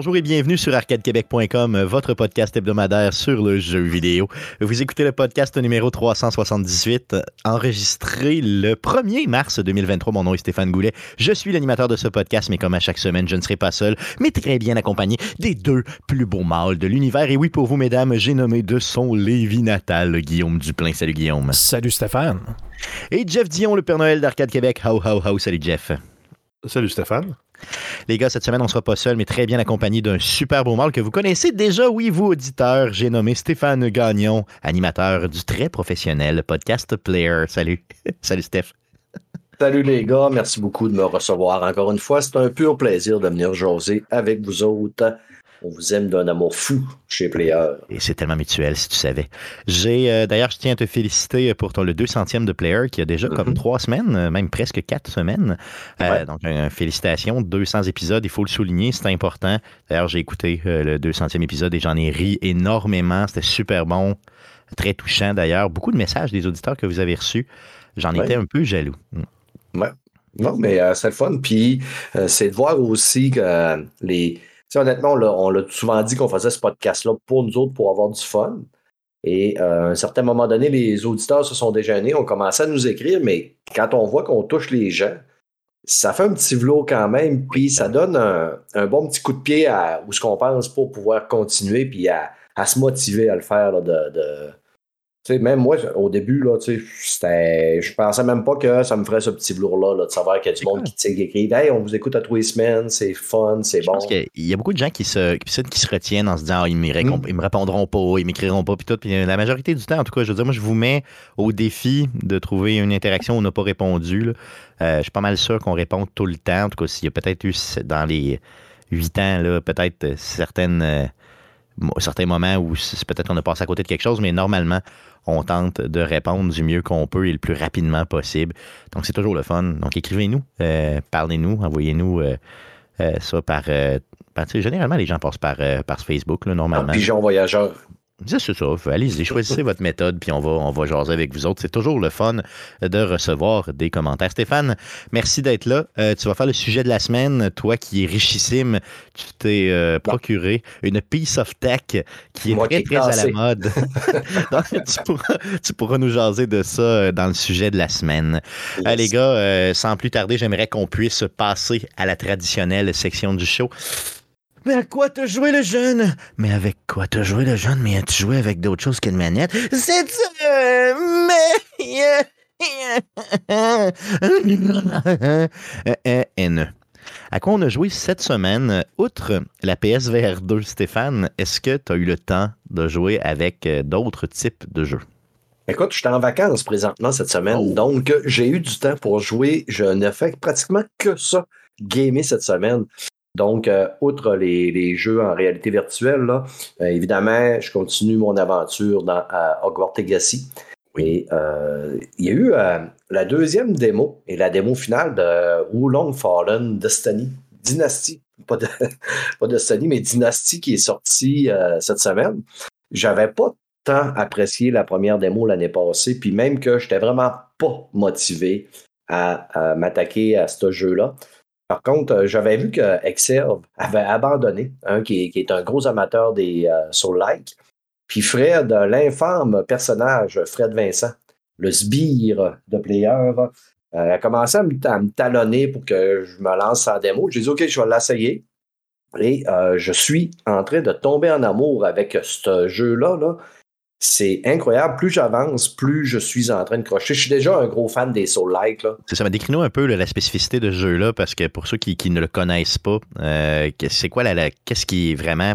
Bonjour et bienvenue sur arcadequebec.com, votre podcast hebdomadaire sur le jeu vidéo. Vous écoutez le podcast numéro 378, enregistré le 1er mars 2023. Mon nom est Stéphane Goulet. Je suis l'animateur de ce podcast, mais comme à chaque semaine, je ne serai pas seul, mais très bien accompagné des deux plus beaux mâles de l'univers. Et oui, pour vous, mesdames, j'ai nommé de son Lévi natal, Guillaume Duplain. Salut, Guillaume. Salut, Stéphane. Et Jeff Dion, le Père Noël d'Arcade Québec. How, how, how. Salut, Jeff. Salut, Stéphane. Les gars, cette semaine, on ne sera pas seul, mais très bien accompagné d'un super beau mâle que vous connaissez déjà, oui, vous, auditeurs. J'ai nommé Stéphane Gagnon, animateur du très professionnel podcast Player. Salut. Salut, Steph. Salut les gars, merci beaucoup de me recevoir encore une fois. C'est un pur plaisir de venir jaser avec vous autres on vous aime d'un amour fou chez Player. Et c'est tellement mutuel, si tu savais. J'ai euh, D'ailleurs, je tiens à te féliciter pour ton, le 200e de Player qui a déjà comme mhm. trois semaines, euh, même presque quatre semaines. Euh, donc, félicitations, 200 épisodes, il faut le souligner, c'est important. D'ailleurs, j'ai écouté le 200e épisode et j'en ai ri énormément. C'était super bon, très touchant d'ailleurs. Beaucoup de messages des auditeurs que vous avez reçus. J'en étais un peu jaloux. Mm. Ouais. Non, mais c'est le fun. Puis, c'est de voir aussi que les honnêtement, on l'a souvent dit qu'on faisait ce podcast-là pour nous autres, pour avoir du fun. Et euh, à un certain moment donné, les auditeurs se sont déjeunés, ont commencé à nous écrire, mais quand on voit qu'on touche les gens, ça fait un petit vlog quand même, puis ça donne un, bon petit coup de pied à où ce qu'on pense pour pouvoir continuer, puis à, se motiver à le faire de, même moi, au début, là, je pensais même pas que ça me ferait ce petit velours-là, de savoir qu'il y a du monde qui, qui écrit Hey, on vous écoute à tous les semaines, c'est fun, c'est bon. Je pense qu'il y a beaucoup de gens qui se, qui se retiennent en se disant ah, ils, mm. me répondront pas, ils m'écriront pas, puis tout. Puis la majorité du temps, en tout cas, je veux dire, moi, je vous mets au défi de trouver une interaction où on n'a pas répondu. Euh, je suis pas mal sûr qu'on répond tout le temps. En tout cas, s'il y a peut-être eu dans les huit ans, peut-être certaines. Certains moments où peut-être qu'on a passé à côté de quelque chose, mais normalement, on tente de répondre du mieux qu'on peut et le plus rapidement possible. Donc, c'est toujours le fun. Donc, écrivez-nous, euh, parlez-nous, envoyez-nous euh, euh, ça par. généralement, les gens passent par, par Facebook, normalement. pigeon voyageur. C'est ça. Allez-y, choisissez votre méthode, puis on va, on va jaser avec vous autres. C'est toujours le fun de recevoir des commentaires. Stéphane, merci d'être là. Euh, tu vas faire le sujet de la semaine. Toi qui es richissime, tu t'es euh, procuré une piece of tech qui est très, très à la mode. tu, pourras, nous jaser de ça euh, dans le sujet de la semaine. les gars, sans plus tarder, j'aimerais qu'on puisse passer à la traditionnelle section du show. Mais à quoi t'as joué le jeune? Mais avec quoi t'as joué le jeune? Mais as-tu joué avec d'autres choses qu'une manette? C'est ça! Mais. N. À quoi on a joué cette semaine? Outre la PSVR 2, Stéphane, est-ce que tu as eu le temps de jouer avec euh, d'autres types de jeux? Écoute, je suis en vacances présentement cette semaine, oh. donc j'ai eu du temps pour jouer. Je ne fais pratiquement que ça, gamer cette semaine. Donc, euh, outre les, jeux en réalité virtuelle, là, euh, évidemment, je continue mon aventure dans Hogwarts Legacy. Et euh, il y a eu la deuxième démo et la démo finale de Wulong Fallen Destiny, Dynasty, pas, de, pas Destiny, mais Dynasty qui est sortie cette semaine. J'avais pas tant apprécié la première démo l'année passée, puis même que je n'étais vraiment pas motivé à m'attaquer à ce jeu-là. Par contre, euh, j'avais vu que Exerve avait abandonné, qui, est, un gros amateur des euh, soul-like. Puis Fred, l'infâme personnage, Fred Vincent, le sbire de player, euh, a commencé à me, talonner pour que je me lance en démo. J'ai dit, OK, je vais l'essayer. Et je suis en train de tomber en amour avec ce jeu-là. Là c'est incroyable. Plus j'avance, plus je suis en train de crocher. Je suis déjà un gros fan des Soul-like. C'est ça. Décris-nous un peu la spécificité de ce jeu-là, parce que pour ceux qui, ne le connaissent pas, euh, c'est quoi la, qu'est-ce qui est vraiment,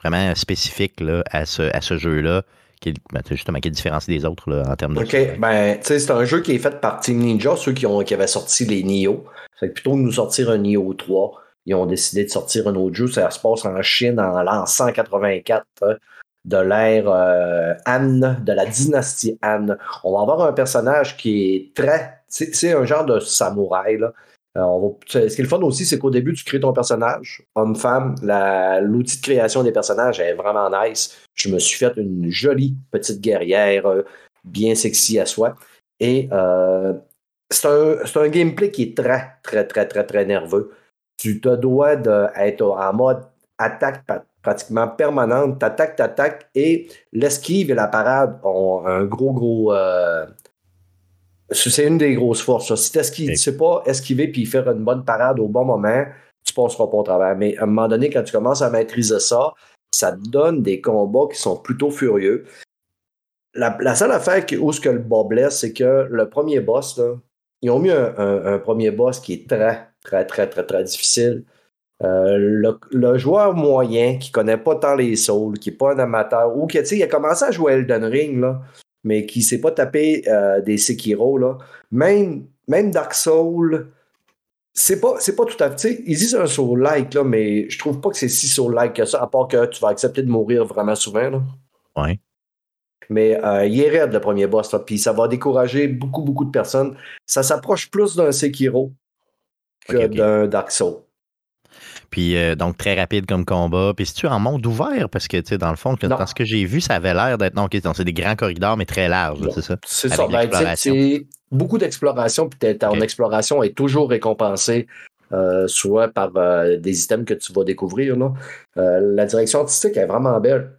vraiment spécifique à ce, jeu-là? Ben, justement, qui est différencié des autres en termes de. OK. Ben, c'est un jeu qui est fait par Team Ninja, ceux qui, ont, qui avaient sorti les Nioh. plutôt que de nous sortir un Nioh 3, ils ont décidé de sortir un autre jeu. Ça se passe en Chine en l'an 184 de l'ère euh, Anne, de la dynastie Anne. On va avoir un personnage qui est très. C'est un genre de samouraï. Là. Euh, ce qui est le fun aussi, c'est qu'au début, tu crées ton personnage, homme-femme. L'outil de création des personnages est vraiment nice. Je me suis fait une jolie petite guerrière, euh, bien sexy à soi. Et c'est un, gameplay qui est très, très, très, très, très nerveux. Tu te dois d'être en mode attaque pratiquement permanente. T'attaques, t'attaques, et l'esquive et la parade ont un gros, gros. Euh, c'est une des grosses forces. Si tu ne sais pas esquiver puis faire une bonne parade au bon moment, tu passeras pas au travers. Mais à un moment donné, quand tu commences à maîtriser ça, ça te donne des combats qui sont plutôt furieux. La, seule affaire où ce que le bas blesse, c'est que le premier boss, ils ont mis un, premier boss qui est très, très, très, très, très difficile. Euh, le, joueur moyen qui connaît pas tant les souls, qui n'est pas un amateur, ou qui il a commencé à jouer Elden Ring, là, mais qui ne s'est pas tapé euh, des Sekiro, là. Même, même Dark Souls, c'est pas, c'est pas tout à fait. Ils disent un soul-like, là, mais je trouve pas que c'est si soul-like que ça, à part que tu vas accepter de mourir vraiment souvent. Là. Ouais. Mais euh, il est raide le premier boss, puis ça va décourager beaucoup, beaucoup de personnes. Ça s'approche plus d'un Sekiro que d'un Dark Souls. Puis euh, donc très rapide comme combat. Puis si tu en monde ouvert, parce que tu sais, dans le fond, dans ce que j'ai vu, ça avait l'air d'être. Non, c'est des grands corridors, mais très larges, c'est ça? C'est ça. Ben, c'est beaucoup d'exploration, puis ton exploration est toujours récompensée. Euh, soit par euh, des items que tu vas découvrir. Là. la direction artistique est vraiment belle.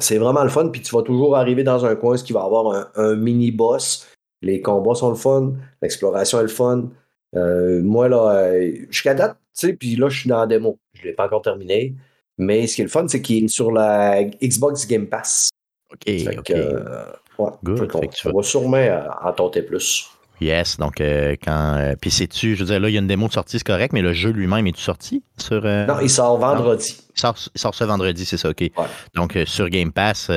C'est vraiment le fun, puis tu vas toujours arriver dans un coin qui va avoir un, mini-boss. Les combats sont le fun, l'exploration est le fun. Moi, là, jusqu'à date, sais, puis là, je suis dans la démo. Je ne l'ai pas encore terminé. Mais ce qui est le fun, c'est qu'il est sur la Xbox Game Pass. OK. OK. Euh, ouais, Good. on, va sûrement euh, en tenter plus. Yes, donc euh, quand. puis c'est-tu, je veux dire, là, il y a une démo de sortie, c'est correct, mais le jeu lui-même, est-tu sorti sur. non, il sort vendredi. Il sort, sort, ce vendredi, c'est ça, OK. Donc sur Game Pass,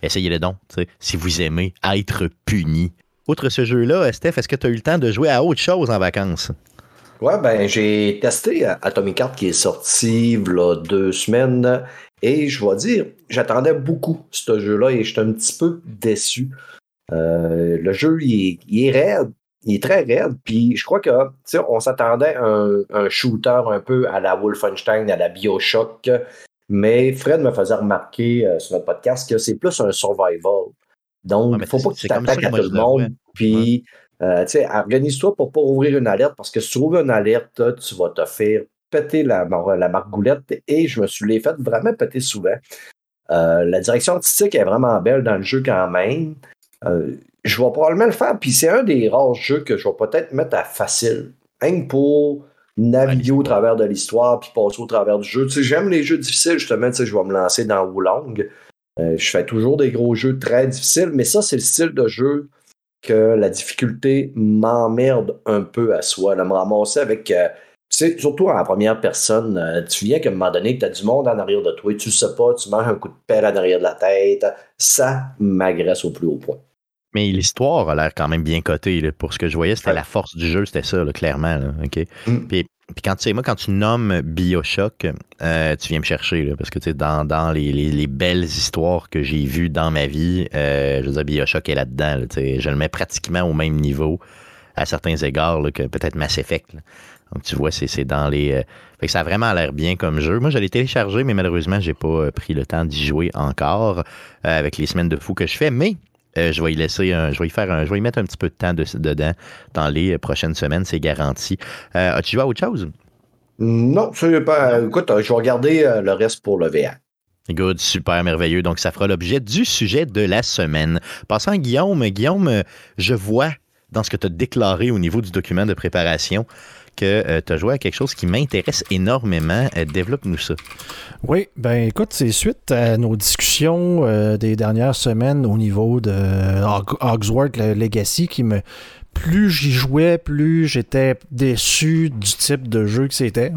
essayez-le donc, si vous aimez être puni. Outre ce jeu-là, Steph, est-ce que tu as eu le temps de jouer à autre chose en vacances? Ouais, ben j'ai testé Atomic Heart qui est sorti il y a deux semaines et je vais dire, j'attendais beaucoup ce jeu-là et j'étais un petit peu déçu. Euh, le jeu, il est, raide, il est très raide, puis je crois que, on s'attendait à un, shooter un peu à la Wolfenstein, à la Bioshock, mais Fred me faisait remarquer euh, sur notre podcast que c'est plus un survival. Donc, il ne faut pas que tu t'attaques à tout le monde, puis euh, organise-toi pour pas ouvrir une alerte parce que si tu ouvres une alerte, tu vas te faire péter la, la margoulette et je me suis les fait vraiment péter souvent. Euh, la direction artistique est vraiment belle dans le jeu quand même. Euh, je vais probablement le faire, puis c'est un des rares jeux que je vais peut-être mettre à facile. Rien pour naviguer au travers de l'histoire puis passer au travers du jeu. j'aime les jeux difficiles, justement, je vais me lancer dans Wulong. Je fais toujours des gros jeux très difficiles, mais ça, c'est le style de jeu que la difficulté m'emmerde un peu à soi. Là, me ramasser avec. Euh, surtout en première personne, euh, tu viens qu'à un moment donné, tu as du monde en arrière de toi, tu sais pas, tu manges un coup de pelle en arrière de la tête. Ça m'agresse au plus haut point. Mais l'histoire a l'air quand même bien cotée. Pour ce que je voyais, c'était la force du jeu, c'était ça, clairement. OK? Mm. Puis, quand tu sais, moi, quand tu nommes Bioshock, euh, tu viens me chercher, parce que tu sais, dans, dans les, belles histoires que j'ai vues dans ma vie, euh, je veux dire, Bioshock est là-dedans. je le mets pratiquement au même niveau à certains égards que peut-être Mass Effect. Donc tu vois, c'est dans les. Euh, fait que ça a vraiment l'air bien comme jeu. Moi, je l'ai téléchargé, mais malheureusement, j'ai pas pris le temps d'y jouer encore avec les semaines de fou que je fais. Mais euh, je vais y laisser je vais y faire je vais y mettre un petit peu de temps dedans dans les prochaines semaines, c'est garanti. Euh, as-tu joué à autre chose? Non, pas. Écoute, je vais regarder euh, le reste pour le VR. Good, super merveilleux. Donc, ça fera l'objet du sujet de la semaine. Passant à Guillaume, Guillaume, je vois dans ce que tu as déclaré au niveau du document de préparation que euh, tu as joué à quelque chose qui m'intéresse énormément. Euh, développe-nous ça. Oui, ben écoute, c'est suite à nos discussions euh, des dernières semaines au niveau de Hogsworth Legacy qui me plus j'y jouais, plus j'étais déçu du type de jeu que c'était.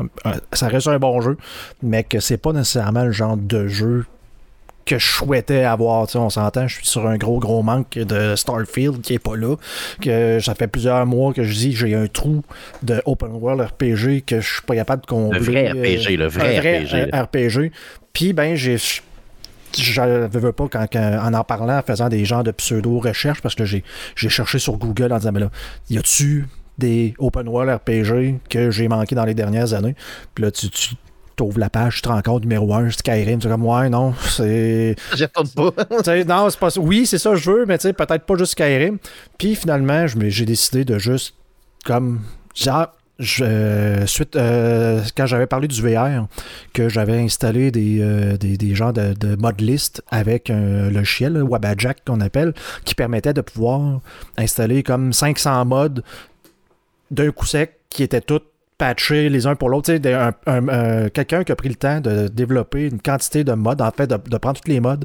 Ça reste un bon jeu, mais que c'est pas nécessairement le genre de jeu que je souhaitais avoir. on s'entend, je suis sur un gros, gros manque de Starfield qui est pas là. Que ça fait plusieurs mois que je dis j'ai un trou de Open World RPG que je suis pas capable de combler. Le vrai RPG, le vrai, RPG. Puis, ben, j'ai je ne veux pas quand, en en parlant, en faisant des genres de pseudo-recherches, parce que j'ai cherché sur Google en disant, mais là, y a-tu des open world RPG que j'ai manqué dans les dernières années? Puis là, tu, tu t'ouvres la page, tu te rends compte, numéro 1, Skyrim, tu es comme, ouais, non, c'est. J'attends pas. non, c'est pas Oui, c'est ça, je veux, mais tu sais, peut-être pas juste Skyrim. Puis finalement, j'ai décidé de juste, comme, genre, je, suite, euh, quand j'avais parlé du VR, que j'avais installé des, euh, des, des, genres de, de mod list avec un logiciel, Wabajack qu'on appelle, qui permettait de pouvoir installer comme 500 mods d'un coup sec qui étaient tous patchés les uns pour l'autre. Quelqu'un qui a pris le temps de développer une quantité de mods, en fait, de, de, prendre tous les mods,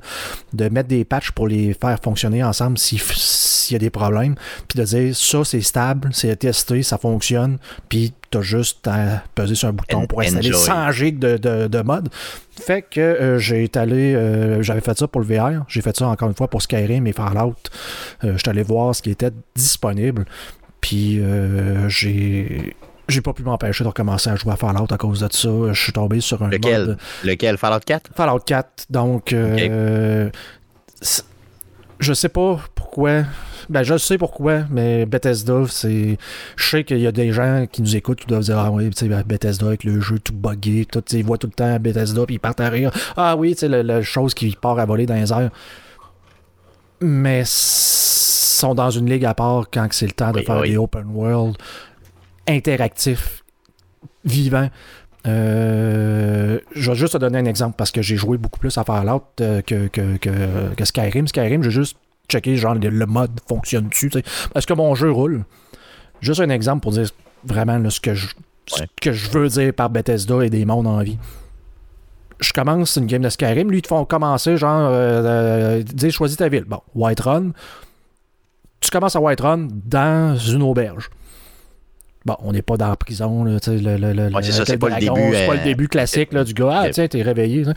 de mettre des patchs pour les faire fonctionner ensemble s'il y a des problèmes, puis de dire ça c'est stable, c'est testé, ça fonctionne, puis t'as juste à peser sur un bouton pour installer 100 gigs de, de, de mode. Fait que euh, j'ai étalé, euh, j'avais fait ça pour le VR, j'ai fait ça encore une fois pour Skyrim et Fallout. Euh, je suis allé voir ce qui était disponible. Puis euh, j'ai j'ai pas pu m'empêcher de recommencer à jouer à Fallout à cause de ça. Je suis tombé sur un lequel, mode... Lequel? Fallout 4? Fallout 4. Donc, euh, okay. je sais pas pourquoi. Ben, je sais pourquoi, mais Bethesda, c'est. Je sais qu'il y a des gens qui nous écoutent qui doivent dire Ah oui, tu sais, Bethesda avec le jeu tout buggé, tout, ils voient tout le temps Bethesda, puis ils partent à rire. Ah oui, tu sais, la, la, chose qui part à voler dans les airs. Mais sont dans une ligue à part quand c'est le temps de oui, faire oui. des open world interactifs, vivants. Euh, je vais juste te donner un exemple parce que j'ai joué beaucoup plus à Fallout euh, que, que, que, que, Skyrim. Skyrim, j'ai juste checké genre le, mode fonctionne dessus. Est-ce que mon jeu roule? Juste un exemple pour dire vraiment là, ce, que je, ce que je veux dire par Bethesda et des mondes en vie je commence une game de Skyrim. Lui, ils te font commencer, genre, euh, euh, dire choisis ta ville. Bon, Whiterun. Tu commences à Whiterun dans une auberge. Bon, on n'est pas dans la prison, là, tu sais, le, le, le, ouais, c'est ça, c'est pas, le début, pas le début classique là, du gars. Ah, tiens, t'es réveillé. T'sais.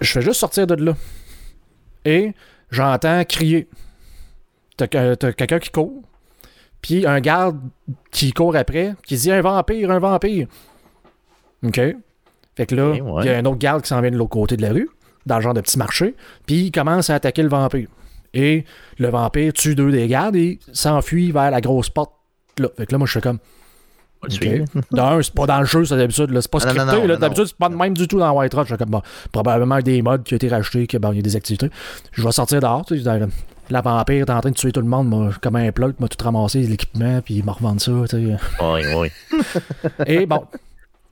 Je fais juste sortir de là. Et j'entends crier. T'as, t'as quelqu'un qui court. Puis un garde qui court après, qui dit un vampire, un vampire. OK? Fait que là, il ouais. y a un autre garde qui s'en vient de l'autre côté de la rue, dans le genre de petit marché, puis il commence à attaquer le vampire. Et le vampire tue deux des gardes et s'enfuit vers la grosse porte là. Fait que là, moi, je fais comme. Okay. D'un, c'est pas dans le jeu, c'est d'habitude. C'est pas Ah, scripté. D'habitude, c'est pas de même du tout dans White Rock. Je fais comme, bon, probablement des modes qui ont été rachetés, qu'il bon, y a des activités. Je vais sortir dehors. Tu sais, la vampire est en train de tuer tout le monde, moi, comme un plot, m'a tout ramassé l'équipement, puis il m'a revendu ça. Tu sais. Oui, oui. Et bon,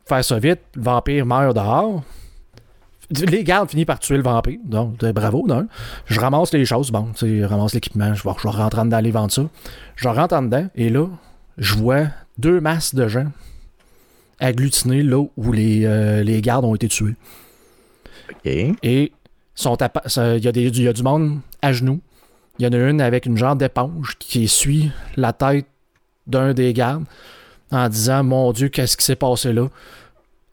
faire ça vite, le vampire meurt dehors. Les gardes finissent par tuer le vampire. Donc, bravo, non? Je ramasse les choses. Bon, tu sais, je ramasse l'équipement. Je vais, je vais rentrer en dedans aller vendre ça. Je rentre en dedans et là, je vois deux masses de gens agglutinés là où les, euh, les gardes ont été tués. Et il y, a des, y a du monde à genoux. Il y en a une avec une genre d'éponge qui essuie la tête d'un des gardes en disant Mon Dieu, qu'est-ce qui s'est passé là?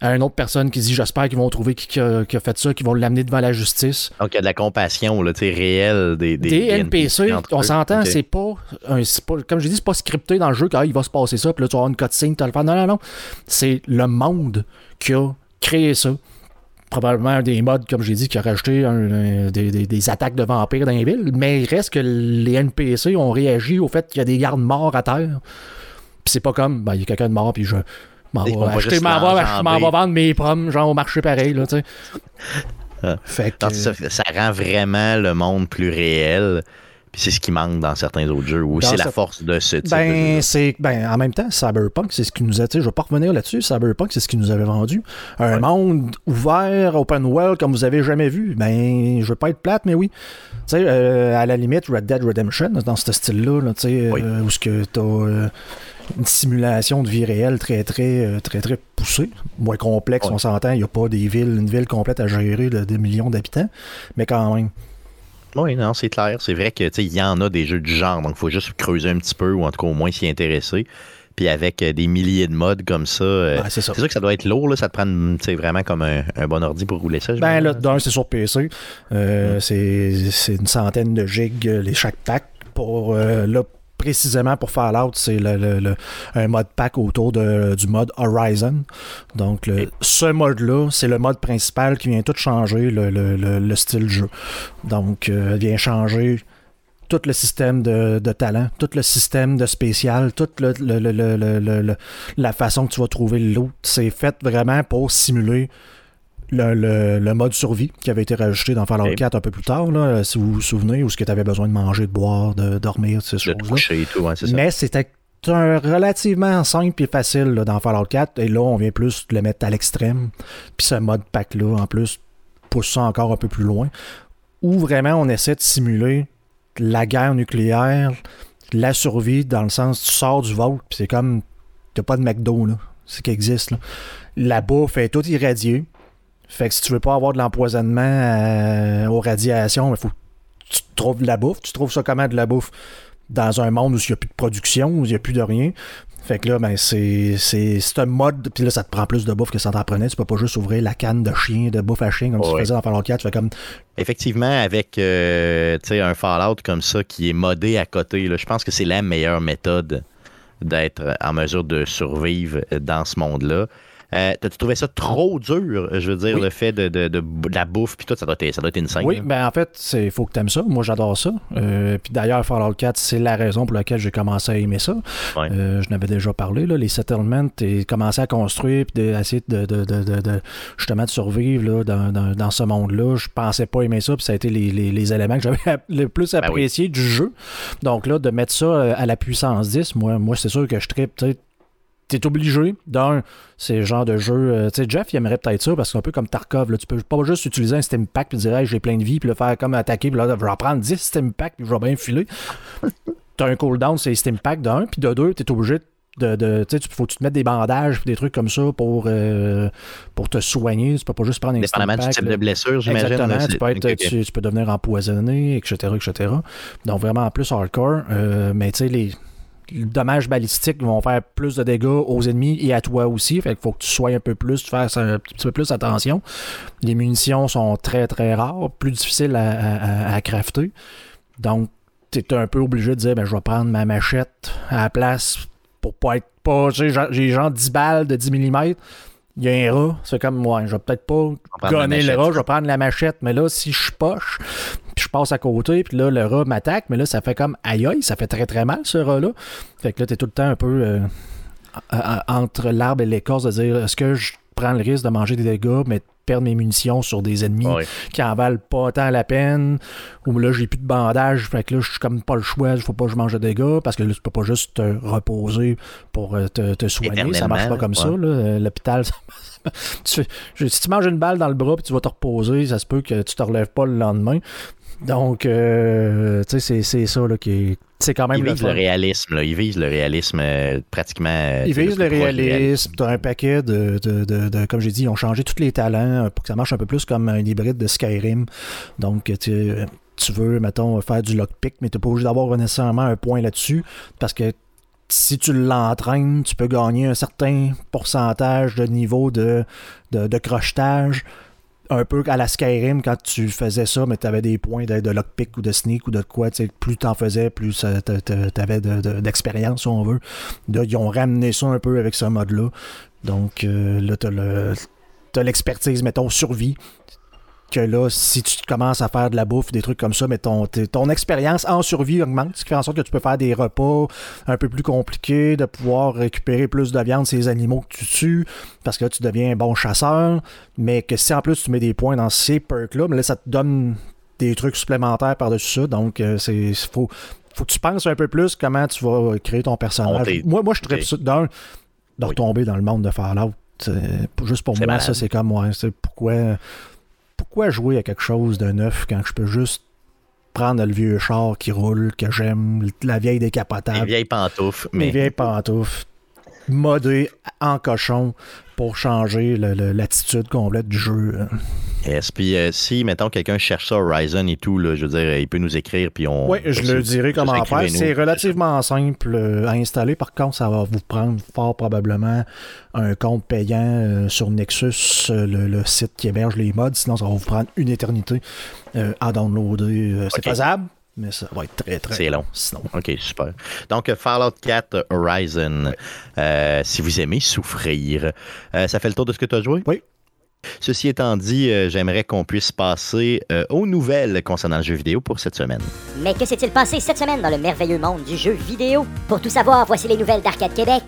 À une autre personne qui dit J'espère qu'ils vont trouver qui, qui, a, qui, a, fait ça, qu'ils vont l'amener devant la justice. Donc il y a de la compassion là, réelle des, des, des NPC. on s'entend, okay. c'est pas, pas, Comme je dis, c'est pas scripté dans le jeu qu'il va se passer ça, puis là tu vas avoir une cutscene, tu vas le faire. Non, non, non. C'est le monde qui a créé ça. Probablement un des modes, comme j'ai dit, qui a rajouté un, un, des, des, des, attaques de vampires dans les villes, mais il reste que les NPC ont réagi au fait qu'il y a des gardes morts à terre. Puis c'est pas comme, ben, il y a quelqu'un de mort, puis je m'en vais acheter, m'en vais vendre mes pommes, genre au marché pareil, là, tu sais. Ah. Fait que... ça, ça, rend vraiment le monde plus réel. C'est ce qui manque dans certains autres jeux, ou c'est la force de ce type ben, c'est ben, En même temps, Cyberpunk, c'est ce qui nous a... Je ne vais pas revenir là-dessus. Cyberpunk, c'est ce qui nous avait vendu. Un ouais. monde ouvert, open world, comme vous avez jamais vu. Ben, je veux pas être plate, mais oui. Tu sais, euh, à la limite, Red Dead Redemption, dans ce style-là, là, tu sais, oui. euh, où ce que t'as... Euh, une simulation de vie réelle très, très, très, très poussée, moins complexe, on s'entend. Il n'y a pas des villes, une ville complète à gérer de, millions d'habitants, mais quand même. Oui, non, c'est clair. C'est vrai que il y en a des jeux du genre, donc il faut juste creuser un petit peu ou en tout cas au moins s'y intéresser. Puis avec euh, des milliers de modes comme ça, euh, ouais, c'est ça. sûr que ça doit être lourd, là, ça te prend vraiment comme un, un, bon ordi pour rouler ça. Ben là, d'un, c'est sur PC. Euh, mm. C'est une centaine de gigs les chaque pack. Pour, là, précisément pour Fallout, c'est le, le, le, un mode pack autour de, du mode Horizon. Donc, le, ce mode-là, c'est le mode principal qui vient tout changer le, le style de jeu. Donc, euh, vient changer tout le système de, de, talent, tout le système de spécial, toute le, la façon que tu vas trouver le loot. C'est fait vraiment pour simuler le, le, le, mode survie qui avait été rajouté dans Fallout okay. 4 un peu plus tard, là, si vous vous souvenez, où ce que tu avais besoin de manger, de boire, de dormir, ces choses-là. Mais c'était un relativement simple et facile là, dans Fallout 4. Et là, on vient plus le mettre à l'extrême. Puis ce mode pack-là, en plus, pousse ça encore un peu plus loin. Où vraiment on essaie de simuler la guerre nucléaire, la survie, dans le sens tu sors du vote, puis c'est comme. T'as pas de McDo, là. C'est qui existe, là. La bouffe est toute irradiée. Fait que si tu veux pas avoir de l'empoisonnement euh, aux radiations, il faut tu trouves de la bouffe. Tu trouves ça comment de la bouffe? Dans un monde où il n'y a plus de production, où il n'y a plus de rien. Fait que là, ben, c'est, c'est, c'est un mode. Puis là, ça te prend plus de bouffe que ça t'en prenait. Tu peux pas juste ouvrir la canne de chien, de bouffe à chien comme tu Ouais. faisais dans Fallout 4. Tu fais comme. Effectivement, avec euh, tu un Fallout comme ça qui est modé à côté, je pense que c'est la meilleure méthode d'être en mesure de survivre dans ce monde-là. Euh, T'as-tu trouvé ça trop dur, je veux dire, Oui. le fait de, de- de- de la bouffe, puis tout, ça doit être, ça doit être insane. Oui, là. ben en fait, il faut que tu aimes ça. Moi, j'adore ça. Euh, puis d'ailleurs, Fallout 4, c'est la raison pour laquelle j'ai commencé à aimer ça. Ouais. Euh, je n'avais déjà parlé, là, les settlements, et commencer à construire, puis d'essayer de, de, justement de survivre là, dans, dans, dans ce monde-là. Je pensais pas aimer ça, puis ça a été les, les, les éléments que j'avais le plus Ben oui. apprécié du jeu. Donc là, de mettre ça euh, à la puissance 10, moi, moi c'est sûr que je tripe, T'es obligé, d'un, c'est genre de jeu. euh, tu sais, Jeff, il aimerait peut-être ça parce que c'est un peu comme Tarkov. Là, tu peux pas juste utiliser un Steam Pack puis dire, hey, j'ai plein de vie, puis le faire comme attaquer, puis là, je vais en prendre 10 Steam Pack, puis je vais bien filer. T'as un cooldown, c'est Steam Pack d'un, puis de deux, t'es obligé de. de tu sais, tu- faut que tu te mettes des bandages, des trucs comme ça pour, euh, pour te soigner. Tu peux pas juste prendre un Steam Dépendamment du Pack. type là. de blessure, j'imagine. Exactement, tu peux, être, tu, tu peux devenir empoisonné, etc., etc. Donc vraiment plus hardcore. Euh, mais tu sais, les dommages balistiques vont faire plus de dégâts aux ennemis et à toi aussi. Fait qu'il faut que tu sois un peu plus, tu fasses un petit peu plus attention. Les munitions sont très très rares, plus difficiles à, à- crafter. Donc, tu es un peu obligé de dire ben, je vais prendre ma machette à la place pour pas être pas. J'ai genre 10 balles de 10 mm. Il y a un rat, c'est comme, ouais, je vais peut-être pas gonner le rat, je vais prendre la machette, mais là, si je poche, puis je passe à côté, puis là, le rat m'attaque, mais là, ça fait comme aïe aïe, ça fait très très mal, ce rat-là. Fait que là, t'es tout le temps un peu euh, entre l'arbre et l'écorce de dire est-ce que je prends le risque de manger des dégâts, mais de perdre mes munitions sur des ennemis Ouais. qui en valent pas tant la peine, ou là, j'ai plus de bandage, fait que là, je suis comme pas le choix, il faut pas que je mange de dégâts, parce que là, tu peux pas juste te reposer pour euh, te, te soigner, ça marche pas comme ça, ouais. là. Euh, L'hôpital, ça- si tu manges une balle dans le bras puis tu vas te reposer, ça se peut que tu te relèves pas le lendemain. Donc, euh, tu sais, c'est- ça là, qui est. C'est quand même Ils le visent le réalisme, là. Ils visent le réalisme euh, pratiquement. euh, Ils visent le réalisme. Tu as un paquet de, de- de- de- Comme j'ai dit, ils ont changé tous les talents pour que ça marche un peu plus comme un hybride de Skyrim. Donc, tu, tu veux, mettons, faire du lockpick, mais tu n'es pas obligé d'avoir nécessairement un point là-dessus parce que si tu l'entraînes, tu peux gagner un certain pourcentage de niveau de, de, de crochetage. Un peu à la Skyrim, quand tu faisais ça, mais tu avais des points de, de lockpick ou de sneak ou de quoi. Plus tu en faisais, plus tu avais d'expérience, si on veut. Là, ils ont ramené ça un peu avec ce mode-là. Donc euh, là, tu as l'expertise, mettons, survie. Que là, si tu commences à faire de la bouffe, des trucs comme ça, mais ton, ton expérience en survie augmente, ce qui fait en sorte que tu peux faire des repas un peu plus compliqués, de pouvoir récupérer plus de viande ces animaux que tu tues, parce que là, tu deviens un bon chasseur, mais que si en plus tu mets des points dans ces perks-là, mais là, ça te donne des trucs supplémentaires par-dessus ça, donc euh, c'est faut, faut que tu penses un peu plus comment tu vas créer ton personnage. Moi, moi, je Ok. ça d'un, de Oui. retomber dans le monde de Fallout. Juste pour moi, malade. ça, c'est comme, ouais, c'est pourquoi, pourquoi jouer à quelque chose de neuf quand je peux juste prendre le vieux char qui roule, que j'aime, la vieille Les décapotable, vieilles pantoufles. Mais vieilles pantoufles, modé en cochon pour changer l'attitude complète du jeu. Yes. Puis euh, si, mettons, quelqu'un cherche ça Horizon et tout, là, je veux dire, il peut nous écrire. Puis on. Oui, je le dirai comment faire. C'est relativement simple à installer. Par contre, ça va vous prendre fort probablement un compte payant euh, sur Nexus, euh, le, le site qui héberge les mods. Sinon, ça va vous prendre une éternité à downloader. C'est faisable, mais ça va être très, très C'est long. Sinon. OK, super. Donc, Fallout 4 Horizon, euh, si vous aimez souffrir, euh, ça fait le tour de ce que tu as joué? Oui. Ceci étant dit, euh, j'aimerais qu'on puisse passer euh, aux nouvelles concernant le jeu vidéo pour cette semaine. Mais que s'est-il passé cette semaine dans le merveilleux monde du jeu vidéo? Pour tout savoir, voici les nouvelles d'Arcade Québec.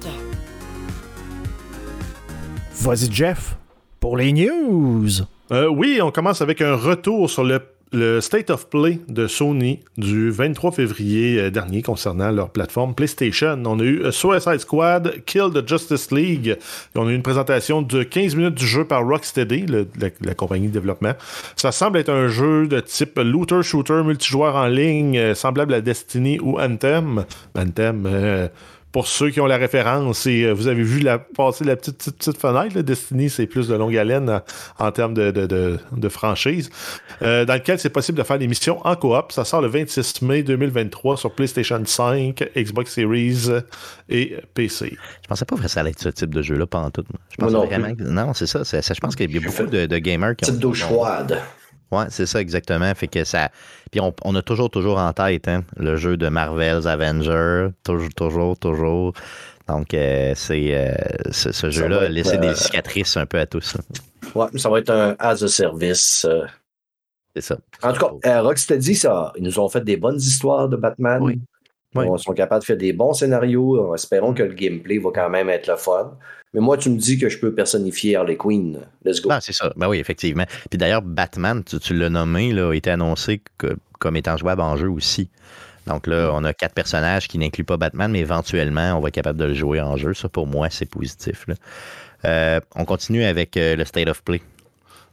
Vas-y, Jeff, pour les news. Euh, oui, on commence avec un retour sur le le State of Play de Sony du 23 février euh, dernier concernant leur plateforme PlayStation. On a eu euh, Suicide Squad, Kill the Justice League. On a eu une présentation de 15 minutes du jeu par Rocksteady, la, compagnie de développement. Ça semble être un jeu de type looter-shooter multijoueur en ligne, semblable à Destiny ou Anthem. Anthem, pour ceux qui ont la référence, et euh, vous avez vu la, passer la petite, petite, fenêtre, Destiny, c'est plus de longue haleine euh, en, termes de, franchise, euh, dans lequel c'est possible de faire des missions en coop. Ça sort le 26 mai 2023 sur PlayStation 5, Xbox Series et PC. Je pensais pas que ça allait être ce type de jeu-là pendant tout. Je pense non, vraiment non c'est ça, Je pense qu'il y a beaucoup de, gamers qui ont. Type Ouais, c'est ça exactement. Fait que ça. Puis on, a toujours, toujours en tête hein, le jeu de Marvel's Avengers. Toujours, toujours, toujours. Donc, euh, c'est euh, ce, jeu-là a laissé des euh, cicatrices un peu à tous. Ouais, ça va être un as a service. C'est ça. En tout cas, Rocksteady, ça, ils nous ont fait des bonnes histoires de Batman. Oui. Ils sont capables de faire des bons scénarios. Espérons que le gameplay va quand même être le fun. Mais moi, tu me dis que je peux personnifier Harley Quinn. Let's go. Ah, c'est ça. Ben oui, effectivement. Puis d'ailleurs, Batman, tu, l'as nommé, là, a été annoncé comme étant jouable en jeu aussi. Donc là, on a quatre personnages qui n'incluent pas Batman, mais éventuellement, on va être capable de le jouer en jeu. Ça, pour moi, c'est positif. Euh, on continue avec euh, le State of Play.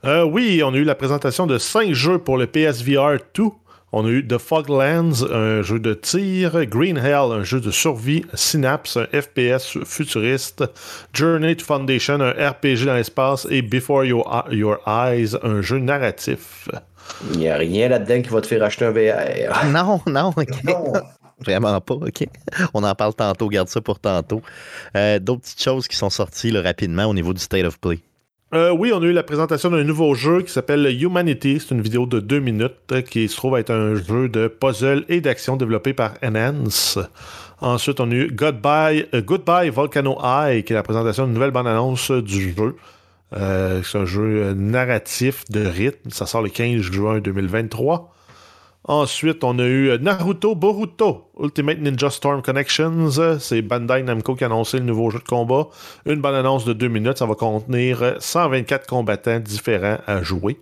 Euh, oui, on a eu la présentation de cinq jeux pour le PSVR 2. On a eu The Foglands, un jeu de tir, Green Hell, un jeu de survie, Synapse, un FPS futuriste, Journey to Foundation, un RPG dans l'espace, et Before Your, Eyes, un jeu narratif. Il n'y a rien là-dedans qui va te faire acheter un VR. Non, non. non. Vraiment pas, OK. On en parle tantôt, garde ça pour tantôt. Euh, d'autres petites choses qui sont sorties rapidement au niveau du State of Play. Euh, oui, on a eu la présentation d'un nouveau jeu qui s'appelle Humanity. C'est une vidéo de deux minutes euh, qui se trouve être un jeu de puzzle et d'action développé par Enhance. Ensuite, on a eu Goodbye, euh, Goodbye Volcano Eye, qui est la présentation d'une nouvelle bande-annonce du jeu. c'est un jeu narratif de rythme. Ça sort le 15 juin 2023. Ensuite, on a eu Naruto Boruto Ultimate Ninja Storm Connections. C'est Bandai Namco qui a annoncé le nouveau jeu de combat. Une bonne annonce de deux minutes. Ça va contenir 124 combattants différents à jouer.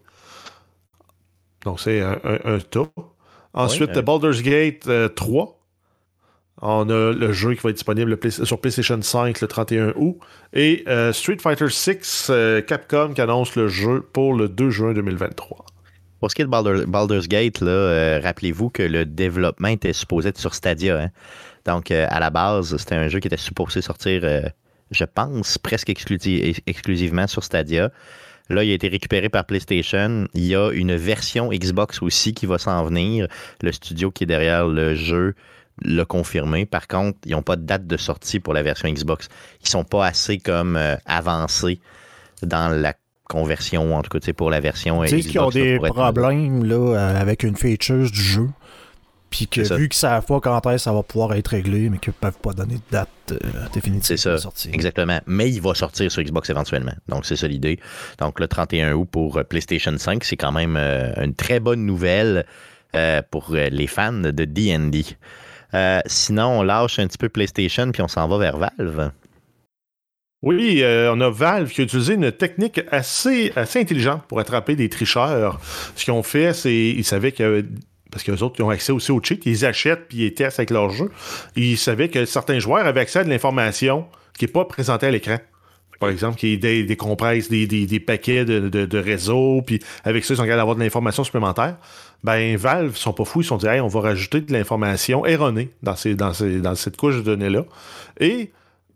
Donc, c'est un, un, Ensuite, Baldur's Gate 3. Euh, on a le jeu qui va être disponible sur PlayStation 5 le 31 août. Et euh, Street Fighter 6, euh, Capcom qui annonce le jeu pour le 2 juin 2023. Pour ce qui est de Baldur's Gate, euh, rappelez-vous que le développement était supposé être sur Stadia. Hein. Donc, euh, à la base, c'était un jeu qui était supposé sortir, euh, je pense, presque exclusivement sur Stadia. Là, il a été récupéré par PlayStation. Il y a une version Xbox aussi qui va s'en venir. Le studio qui est derrière le jeu l'a confirmé. Par contre, ils n'ont pas de date de sortie pour la version Xbox. Ils sont pas assez comme avancés dans la conversion, en tout cas pour la version. Tu sais qu'ils ont des problèmes là, euh, avec une feature du jeu. Puis que vu que ça savent pas quand est ça va pouvoir être réglé, mais qu'ils peuvent pas donner de date euh, définitive c'est ça, sortir. Exactement. Mais il va sortir sur Xbox éventuellement. Donc c'est ça l'idée. Donc le 31 août pour euh, PlayStation 5, c'est quand même une très bonne nouvelle pour les fans de D&D. sinon, on lâche un petit peu PlayStation puis on s'en va vers Valve. Oui, euh, on a Valve qui a utilisé une technique assez, assez intelligente pour attraper des tricheurs. Ce qu'ils ont fait, c'est ils savaient que parce que les autres ils ont accès aussi au cheat, ils achètent puis ils testent avec leur jeu. Ils savaient que certains joueurs avaient accès à de l'information qui n'est pas présentée à l'écran. Par exemple, qui des, des, des, paquets de, de, réseaux, puis avec ça, ils sont capables d'avoir de l'information supplémentaire. Ben, Valve sont pas fous, ils sont dit, hey, on va rajouter de l'information erronée dans, ces, dans, ces, dans cette couche de données-là. Et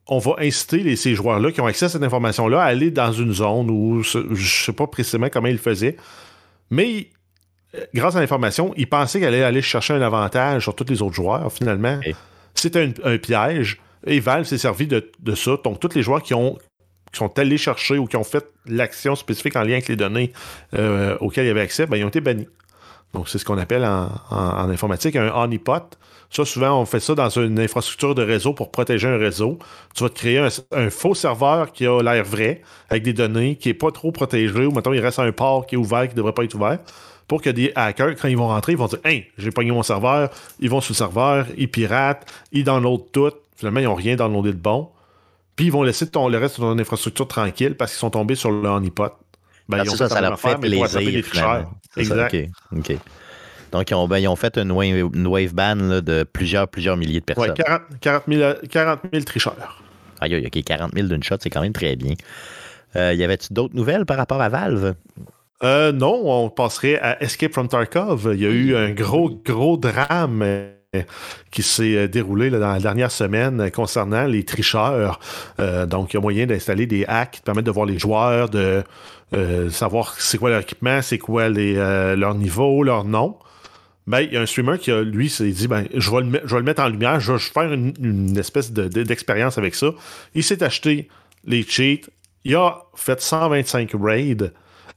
on va inciter ces joueurs-là qui ont accès à cette information-là à aller dans une zone où je ne sais pas précisément comment ils le faisaient, mais euh, grâce à l'information, ils pensaient qu'elle allait aller chercher un avantage sur tous les autres joueurs. Finalement, c'était un, piège et Valve s'est servi de, ça. Donc, tous les joueurs qui ont sont allés chercher ou qui ont fait l'action spécifique en lien avec les données euh, auxquelles ils avaient accès, ben, ils ont été bannis. Donc, c'est ce qu'on appelle en, informatique un honeypot. Ça, souvent, on fait ça dans une infrastructure de réseau pour protéger un réseau. Tu vas te créer un, faux serveur qui a l'air vrai, avec des données qui n'est pas trop protégé, ou maintenant il reste un port qui est ouvert, qui ne devrait pas être ouvert, pour que des hackers, quand ils vont rentrer, ils vont dire Hey, j'ai pogné mon serveur, ils vont sur le serveur, ils piratent, ils downloadent tout. Finalement, ils n'ont rien downloadé de bon. Puis ils vont laisser le reste de ton infrastructure tranquille parce qu'ils sont tombés sur le honeypot. Ben, c'est ça, ça leur fait plaisir. finalement. ça, Exact. OK. OK. Donc, ils ont, ben, ils ont fait une wave, une wave ban là, de plusieurs, plusieurs milliers de Ouais, personnes. 40, 40 000, 40 000 tricheurs. Aïe, aïe, OK, 40 000 d'une shot, c'est quand même très bien. Euh, y avait-tu d'autres nouvelles par rapport à Valve? Euh, non, on passerait à Escape from Tarkov. Il y a eu un gros, gros drame euh, qui s'est euh, déroulé dans la dernière semaine euh, concernant les tricheurs. Euh, donc, il y a moyen d'installer des hacks qui permettent de voir les joueurs, de euh, savoir c'est quoi leur équipement, c'est quoi euh, leur niveau, leur nom. Ben, il y a un streamer qui, lui, s'est dit ben, je, vais le, mettre en lumière, je vais faire une, espèce de- de- d'expérience avec ça. Il s'est acheté les cheats, il a fait 125 raids,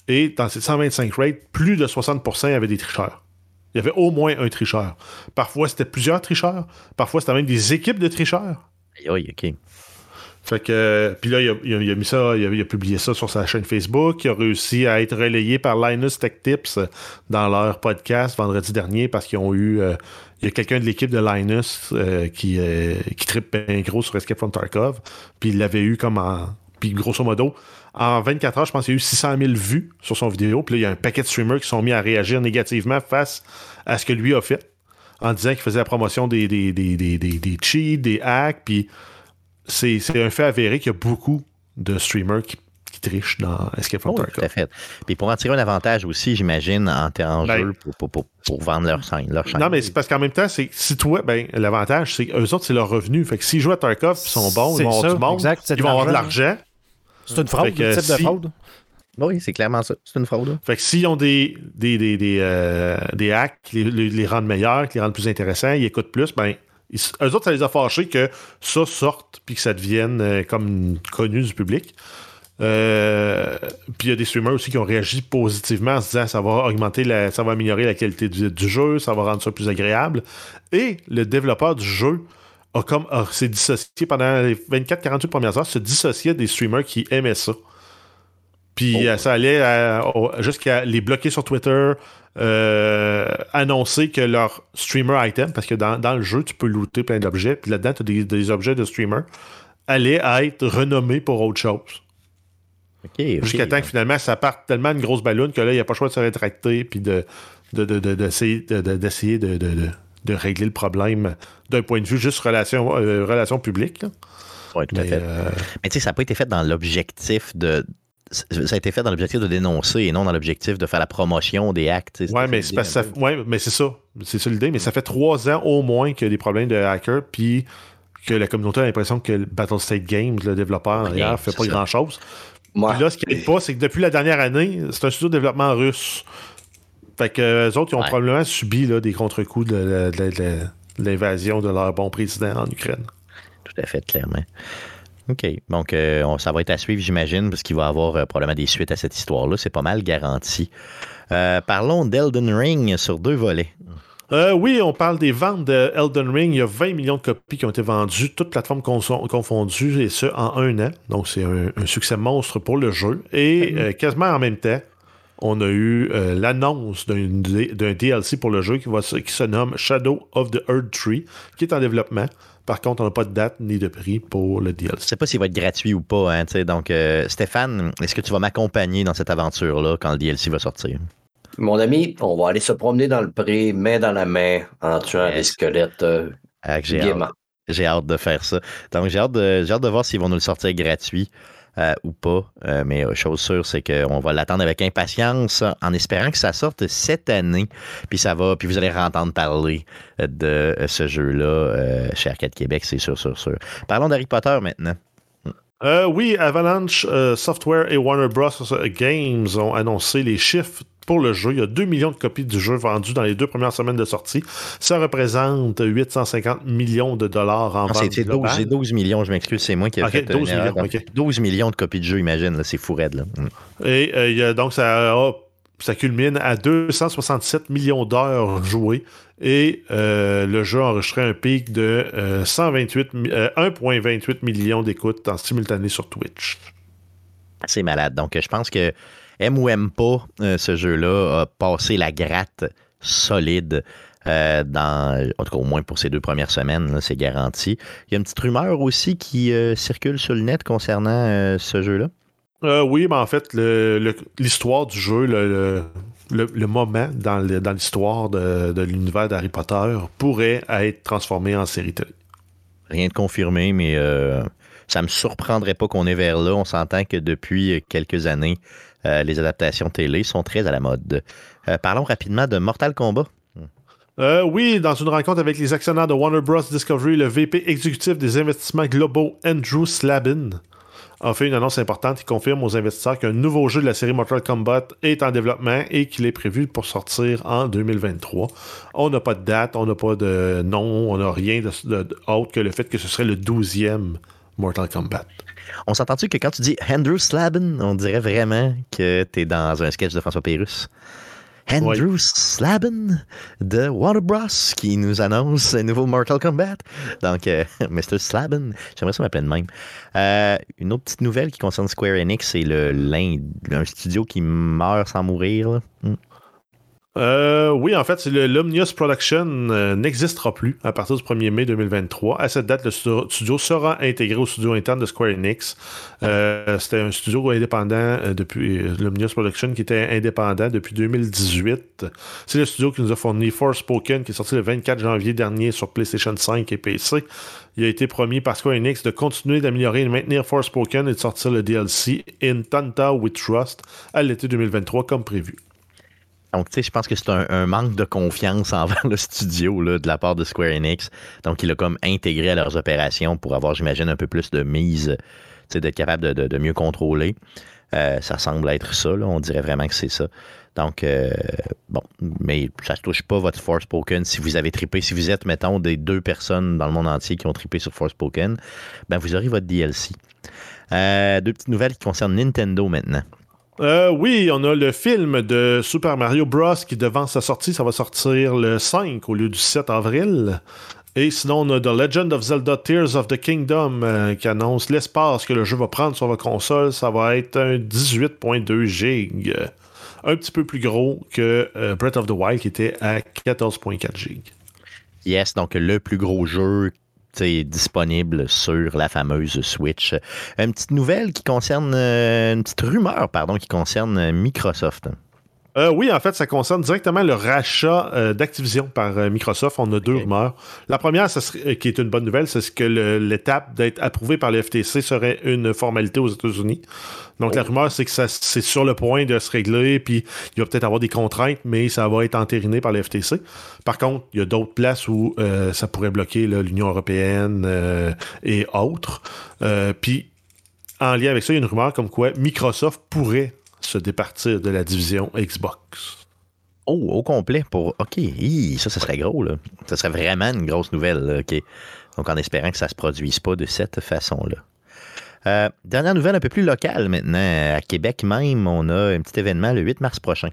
et dans ces 125 raids, plus de 60% avaient des tricheurs. Il y avait au moins un tricheur. Parfois, c'était plusieurs tricheurs. Parfois, c'était même des équipes de tricheurs. Aïe, OK. Fait que, euh, puis là, il a, il a- il a mis ça, il a, il a publié ça sur sa chaîne Facebook. Il a réussi à être relayé par Linus Tech Tips dans leur podcast vendredi dernier parce qu'ils ont eu. euh, il y a quelqu'un de l'équipe de Linus euh, qui, euh, qui trippe bien gros sur Escape from Tarkov. Puis il l'avait eu comme en. Puis grosso modo, en 24 heures, je pense qu'il y a eu 600 000 vues sur son vidéo. Puis là, il y a un paquet de streamers qui sont mis à réagir négativement face à ce que lui a fait en disant qu'il faisait la promotion des, des, des, des, des, des cheats, des hacks. Puis c'est c'est un fait avéré qu'il y a beaucoup de streamers qui, qui trichent dans Escape from Oui, tout Tarkov. à fait. Puis pour en tirer un avantage aussi, j'imagine, en, en Ben- jeu pour, pour, pour, pour vendre leur chaîne. Leur chaîne. Non, mais c'est parce qu'en même temps, c'est que si toi, ben, l'avantage, c'est qu'eux autres, c'est leur revenu. Fait que s'ils jouent à Tarkov ils sont bons, C'est ils vont avoir du monde, exact, ils vont avoir de l'argent. C'est une fraude, que le type de fraude. Oui, c'est clairement ça. C'est une fraude. Fait que s'ils ont des, des, des, des, euh, des hacks qui les, les- les rendent meilleurs, qui les rendent plus intéressants, ils écoutent plus, ben, ils- eux autres, ça les a fâchés que ça sorte puis que ça devienne euh, comme connu du public. Euh, puis il y a des streamers aussi qui ont réagi positivement en se disant ça va augmenter la, ça va améliorer la qualité du, du jeu, ça va rendre ça plus agréable. Et le développeur du jeu a comme a- s'est dissocié pendant les 24-48 premières heures, se dissociait des streamers qui aimaient ça. Puis euh, ça allait jusqu'à les bloquer sur Twitter, euh, annoncer que leur streamer item, parce que dans, dans le jeu, tu peux looter plein d'objets, puis là-dedans, tu as des, des objets de streamer, allait être renommé pour autre chose. Jusqu'à temps que finalement, ça parte tellement une grosse ballonne que là, il n'y a pas le choix de se rétracter puis de, de, de- de- d'essayer de, de- d'essayer de, de- de- régler le problème d'un point de vue juste relation, euh, relation publique. là. Ouais, tout à Mais, fait. euh, Mais tu sais, ça n'a pas été fait dans l'objectif de. Ça a été fait dans l'objectif de dénoncer et non dans l'objectif de faire la promotion des actes. C'était mais c'est parce que l'idée, ça- ouais, mais c'est ça. C'est ça l'idée. Mais ça fait trois ans au moins qu'il y a des problèmes de hackers, puis que la communauté a l'impression que le Battle State Games, le développeur Rien, derrière, fait c'est pas grand-chose. Puis là, ce qui n'est pas, c'est que depuis la dernière année, c'est un studio de développement russe. Fait que eux autres, ils ont Ouais. probablement subi là, des contre-coups de, de l'invasion de leur bon président en Ukraine. Tout à fait, clairement. OK. Donc, euh, on- ça va être à suivre, j'imagine, parce qu'il va y avoir euh, probablement des suites à cette histoire-là. C'est pas mal garanti. Euh, parlons d'Elden Ring sur deux volets. Oui, on parle des ventes de Elden Ring. Il y a 20 millions de copies qui ont été vendues, toutes plateformes confondues, et ce, en un an. Donc, c'est un, un succès monstre pour le jeu. Et euh, quasiment en même temps, on a eu euh, l'annonce d'un DLC pour le jeu qui, va, se- qui se nomme Shadow of the Earth Tree, qui est en développement. Par contre, on n'a pas de date ni de prix pour le Je DLC. sais pas s'il va être gratuit ou pas. Hein, tu sais. donc, euh, Stéphane, est-ce que tu vas m'accompagner dans cette aventure-là quand le DLC va sortir? mon ami, on va aller se promener dans le pré, main dans la main, en tuant Yes. des squelettes euh, Ah, j'ai hâte. gaiement. J'ai hâte de faire ça. Donc, j'ai hâte de, j'ai hâte de voir s'ils vont nous le sortir gratuit euh, ou pas. Euh, mais euh, chose sûre, c'est qu'on va l'attendre avec impatience en espérant que ça sorte cette année. Puis ça va, puis vous allez entendre parler de ce jeu-là chez Arcade Québec, c'est sûr, sûr, sûr. Parlons d'Harry Potter maintenant. Oui, Avalanche Software et Warner Bros. Games ont annoncé les chiffres pour le jeu. Il y a 2 millions de copies du jeu vendues dans les deux premières semaines de sortie. Ça représente 850 millions de dollars en Non, vente c'est c'est 12, globale. c'est 12 millions, je m'excuse, c'est moi qui ai fait 12 une erreur. millions, Donc, ok. 12 millions de copies de jeu, imagine, c'est fou raide. Là. Mm. Et euh, il y a- donc, ça, a- ça culmine à 267 millions d'heures jouées. Et euh, le jeu a enregistré un pic de euh, 128 mi- euh, 1,28 millions d'écoutes en simultané sur Twitch. C'est malade. Donc, je pense que aime ou aime pas euh, ce jeu-là a passé la gratte solide. euh, dans, en tout cas, au moins pour ces deux premières semaines, c'est garanti. Il y a une petite rumeur aussi qui euh, circule sur le net concernant ce jeu-là? Oui, mais en fait, l'histoire du jeu, le, moment dans l'histoire de, l'univers d'Harry Potter pourrait être transformé en série télé. Rien de confirmé, mais ça me surprendrait pas qu'on est vers là. On s'entend que depuis quelques années, euh, les adaptations télé sont très à la mode. Euh, parlons rapidement de Mortal Kombat. oui, dans une rencontre avec les actionnaires de Warner Bros. Discovery, le VP exécutif des investissements globaux, Andrew Slabin, a fait une annonce importante qui confirme aux investisseurs qu'un nouveau jeu de la série Mortal Kombat est en développement et qu'il est prévu pour sortir en 2023. On n'a pas de date, on n'a pas de nom, on n'a rien de, autre que le fait que ce serait le 12e Mortal Kombat. On s'entend-tu que quand tu dis Andrew Slabin, on dirait vraiment que tu es dans un sketch de François Pérusse? Andrew Slabin de Water Bros qui nous annonce un nouveau Mortal Kombat. Donc, euh, Mr. Slabin, j'aimerais ça m'appeler de même. Euh, une autre petite nouvelle qui concerne Square Enix, c'est le un studio qui meurt sans mourir. Hmm. Euh, oui, en fait, Luminous Production euh, n'existera plus à partir du 1er mai 2023. À cette date, le studio sera intégré au studio interne de Square Enix. Euh, c'était un studio indépendant depuis Luminous Production qui était indépendant depuis 2018. C'est le studio qui nous a fourni Forspoken qui est sorti le 24 janvier dernier sur PlayStation 5 et PC. Il a été promis par Square Enix de continuer d'améliorer et de maintenir Forspoken et de sortir le DLC In Tanta We Trust à l'été 2023 comme prévu. Donc, tu sais, je pense que c'est un, manque de confiance envers le studio là, de la part de Square Enix. Donc, il a comme intégré à leurs opérations pour avoir, j'imagine, un peu plus de mise, tu sais, d'être capable de, mieux contrôler. Euh, ça semble être ça, là. on dirait vraiment que c'est ça. Donc, euh, bon, mais ça ne touche pas votre Forspoken. Si vous avez trippé, si vous êtes, mettons, des deux personnes dans le monde entier qui ont trippé sur Forspoken, ben vous aurez votre DLC. Euh, deux petites nouvelles qui concernent Nintendo maintenant. Euh, oui, on a le film de Super Mario Bros. qui devance sa sortie. Ça va sortir le 5 au lieu du 7 avril. Et sinon, on a The Legend of Zelda Tears of the Kingdom euh, qui annonce l'espace que le jeu va prendre sur votre console. Ça va être un 18.2 GB. Un petit peu plus gros que euh, Breath of the Wild qui était à 14.4 GB. Yes, donc le plus gros jeu disponible sur la fameuse Switch. Une petite nouvelle qui concerne, euh, une petite rumeur, pardon, qui concerne Microsoft. Euh, oui, en fait, ça concerne directement le rachat euh, d'Activision par Microsoft. On a deux rumeurs. La première, qui est une bonne nouvelle, c'est que l'étape d'être approuvé par le FTC serait une formalité aux États-Unis. Donc, la oh. rumeur, c'est que c'est sur le point de se régler, puis il va peut-être avoir des contraintes, mais ça va être entériné par le FTC. Par contre, il y a d'autres places où euh, ça pourrait bloquer l'Union européenne euh, et autres. Euh, puis, en lien avec ça, il y a une rumeur comme quoi Microsoft pourrait se départir de la division Xbox. Oh, au complet pour. OK, ça, ça serait gros, là. Ça serait vraiment une grosse nouvelle, OK. Donc, en espérant que ça ne se produise pas de cette façon-là. Euh, dernière nouvelle un peu plus locale maintenant. À Québec même, on a un petit événement le 8 mars prochain.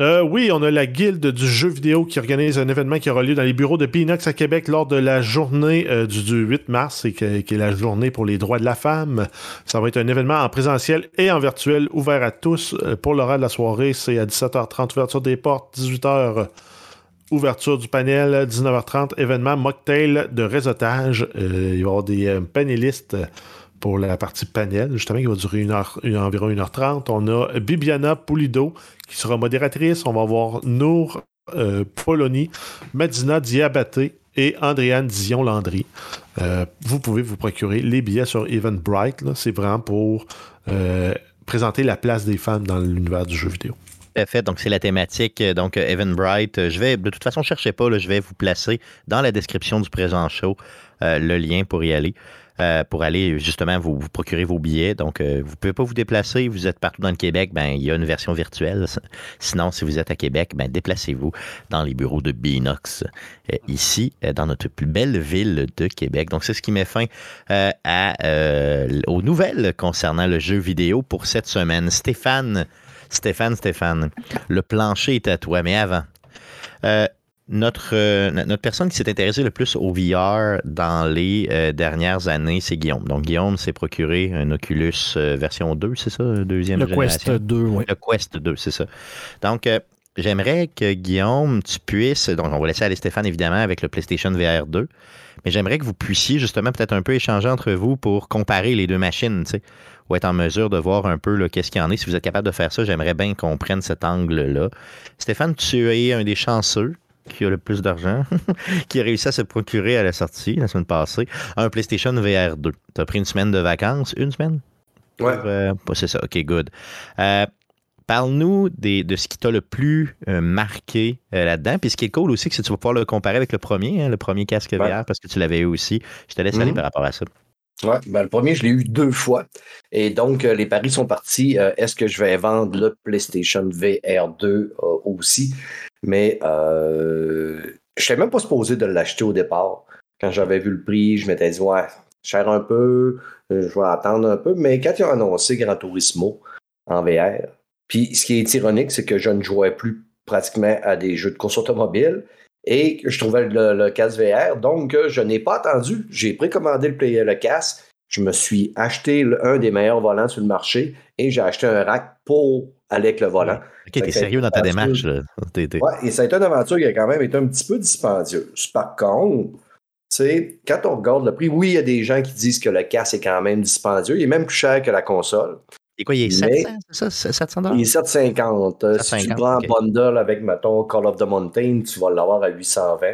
Euh, oui, on a la Guilde du jeu vidéo qui organise un événement qui aura lieu dans les bureaux de Pinox à Québec lors de la journée euh, du, 8 mars, qui est la journée pour les droits de la femme. Ça va être un événement en présentiel et en virtuel ouvert à tous. pour l'horaire de la soirée, c'est à 17h30, ouverture des portes, 18h. Ouverture du panel, 19h30, événement mocktail de réseautage. il va y avoir des panélistes pour la partie panel, justement, qui va durer une heure, environ 1h30. On a Bibiana Pulido, qui sera modératrice. On va avoir Nour euh, Poloni, Madina Diabaté et Andréane Dion-Landry. Euh, vous pouvez vous procurer les billets sur Eventbrite. C'est vraiment pour euh, présenter la place des femmes dans l'univers du jeu vidéo. Fait, donc c'est la thématique. Donc, Eventbrite, je vais, de toute façon, cherchez pas, je vais vous placer dans la description du présent show le lien pour y aller. Euh, pour aller justement vous, procurer vos billets. Donc, euh, vous ne pouvez pas vous déplacer. Vous êtes partout dans le Québec, ben, il y a une version virtuelle. Sinon, si vous êtes à Québec, ben, déplacez-vous dans les bureaux de Binox, euh, ici, dans notre plus belle ville de Québec. Donc, c'est ce qui met fin aux nouvelles concernant le jeu vidéo pour cette semaine. Stéphane, Stéphane, Stéphane, le plancher est à toi, mais avant notre, euh, notre personne qui s'est intéressée le plus au VR dans les euh, dernières années, c'est Guillaume. Donc, Guillaume s'est procuré un Oculus euh, version 2, c'est ça, deuxième le génération? Le Quest 2, oui. Le Quest 2, c'est ça. Donc, j'aimerais que Guillaume, tu puisses, donc on va laisser aller Stéphane évidemment avec le PlayStation VR 2, mais j'aimerais que vous puissiez justement peut-être un peu échanger entre vous pour comparer les deux machines, tu sais, ou être en mesure de voir un peu qu'est-ce qu'il y en est. Si vous êtes capable de faire ça, j'aimerais bien qu'on prenne cet angle-là. Stéphane, tu es un des chanceux qui a le plus d'argent, qui a réussi à se procurer à la sortie la semaine passée un PlayStation VR 2. Tu as pris une semaine de vacances, une semaine? Ouais. Euh, c'est ça, ok, good. Euh, Parle-nous de ce qui t'a le plus euh, marqué euh, là-dedans. Puis ce qui est cool aussi, c'est que tu vas pouvoir le comparer avec le premier, hein, le premier casque VR, parce que tu l'avais eu aussi. Je te laisse aller mhm. par rapport à ça. Ben, le premier, je l'ai eu deux fois. Et donc, les paris sont partis. Est-ce que je vais vendre le PlayStation VR 2 aussi? Mais je n'étais même pas supposé de l'acheter au départ. Quand j'avais vu le prix, je m'étais dit, ouais, cher un peu, je vais attendre un peu. Mais quand ils ont annoncé Gran Turismo en VR, puis ce qui est ironique, c'est que je ne jouais plus pratiquement à des jeux de course automobile et je trouvais le, casque VR. Donc, je n'ai pas attendu. J'ai précommandé le, le casque. Je me suis acheté un des meilleurs volants sur le marché et j'ai acheté un rack pour aller avec le volant. Ok, t'es sérieux dans ta démarche. Là. Ouais, et ça a été une aventure qui a quand même été un petit peu dispendieuse. Par contre, quand on regarde le prix, oui, il y a des gens qui disent que le casque est quand même dispendieux. Il est même plus cher que la console. Et quoi, il est 700, c'est ça? 700 Il est 750. Si tu prends un bundle avec, mettons, Call of the Mountain, tu vas l'avoir à 820.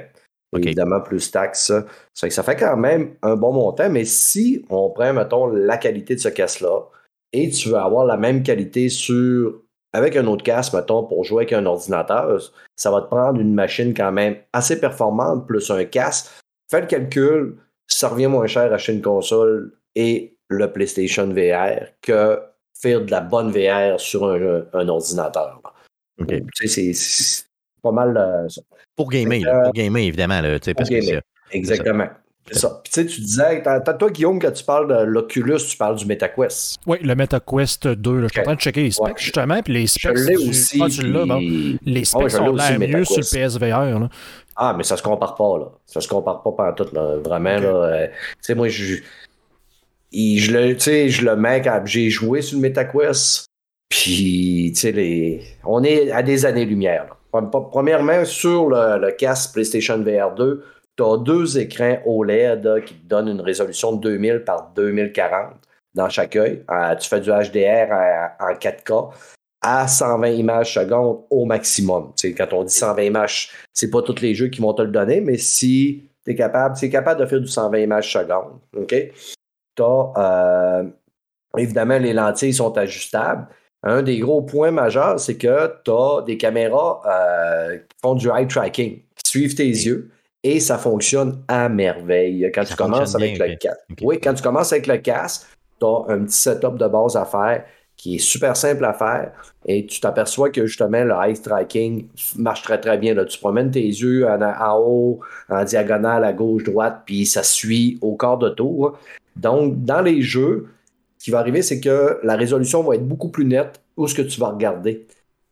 Évidemment, plus taxes. Ça, ça fait quand même un bon montant, mais si on prend, mettons, la qualité de ce casque-là et tu veux avoir la même qualité sur avec un autre casque, mettons, pour jouer avec un ordinateur, ça va te prendre une machine quand même assez performante plus un casque Fais le calcul, ça revient moins cher acheter une console et le PlayStation VR que faire de la bonne VR sur un, ordinateur. C'est pas mal euh, ça. Pour gamer, pour gamer, évidemment. Là, parce gamer. Exactement. C'est ça. Puis tu sais, tu disais, toi, Guillaume, quand tu parles de l'Oculus, tu parles du MetaQuest. Oui, le MetaQuest 2. Je suis en train de checker les specs, justement. Puis les specs. Je l'ai aussi. Ah, tu bon. Les specs sont l'air mieux sur le PSVR. Là. Ah, mais ça se compare pas, là. Ça se compare pas par tout, là. Vraiment, là. Euh, tu sais, moi, je. Je le, je le mets quand j'ai joué sur le MetaQuest. Puis, tu sais, les... on est à des années-lumière. Premièrement, sur le, le casque PlayStation VR 2, tu as deux écrans OLED qui te donnent une résolution de 2000 par 2040 dans chaque œil. Euh, tu fais du HDR en 4K à 120 images secondes au maximum. quand on dit 120 images, c'est pas tous les jeux qui vont te le donner, mais si tu es capable, c'est capable de faire du 120 images secondes. OK? Euh, évidemment, les lentilles sont ajustables. Un des gros points majeurs, c'est que tu as des caméras euh, qui font du eye tracking, qui suivent tes yeux et ça fonctionne à merveille quand tu commences avec le casque. Oui, quand tu commences avec le casque, tu as un petit setup de base à faire qui est super simple à faire et tu t'aperçois que justement le eye tracking marche très très bien. Là. Tu promènes tes yeux en, haut, en diagonale, à gauche, droite, puis ça suit au quart de tour. Donc, dans les jeux, ce qui va arriver, c'est que la résolution va être beaucoup plus nette où ce que tu vas regarder.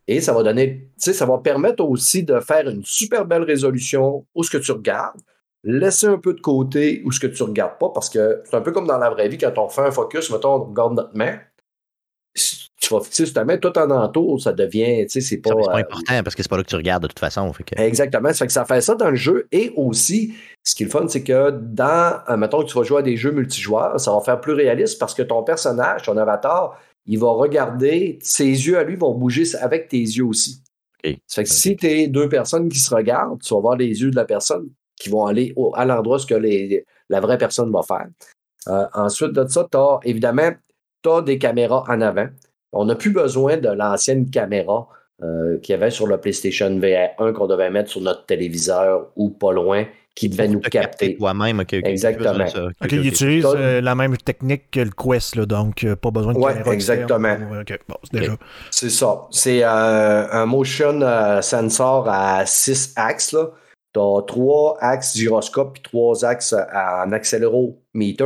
Et ça va donner, tu sais, ça va permettre aussi de faire une super belle résolution où ce que tu regardes, laisser un peu de côté où ce que tu regardes pas, parce que c'est un peu comme dans la vraie vie, quand on fait un focus, mettons, on regarde notre main, tu vas fixer sur ta main, tout en entour, ça devient, tu sais, c'est pas... C'est pas euh, important, parce que c'est pas là que tu regardes de toute façon. Exactement, ça fait que ça fait ça dans le jeu, et aussi, ce qui est le fun, c'est que dans, euh, mettons que tu vas jouer à des jeux multijoueurs, ça va faire plus réaliste, parce que ton personnage, ton avatar, il va regarder, ses yeux à lui vont bouger avec tes yeux aussi. Ça fait que si tu es deux personnes qui se regardent, tu vas voir les yeux de la personne qui vont aller à l'endroit ce que la vraie personne va faire. Euh, ensuite de ça, tu as évidemment tu des caméras en avant. On n'a plus besoin de l'ancienne caméra euh, qu'il y avait sur le PlayStation VR 1 qu'on devait mettre sur notre téléviseur ou pas loin qui devait nous capter. Toi-même, exactement. OK, il utilise euh, la même technique que le Quest, donc euh, pas besoin de ouais, exactement. c'est ça. C'est un motion sensor à 6 axes. Tu as 3 axes gyroscope et 3 axes en accéléromètre.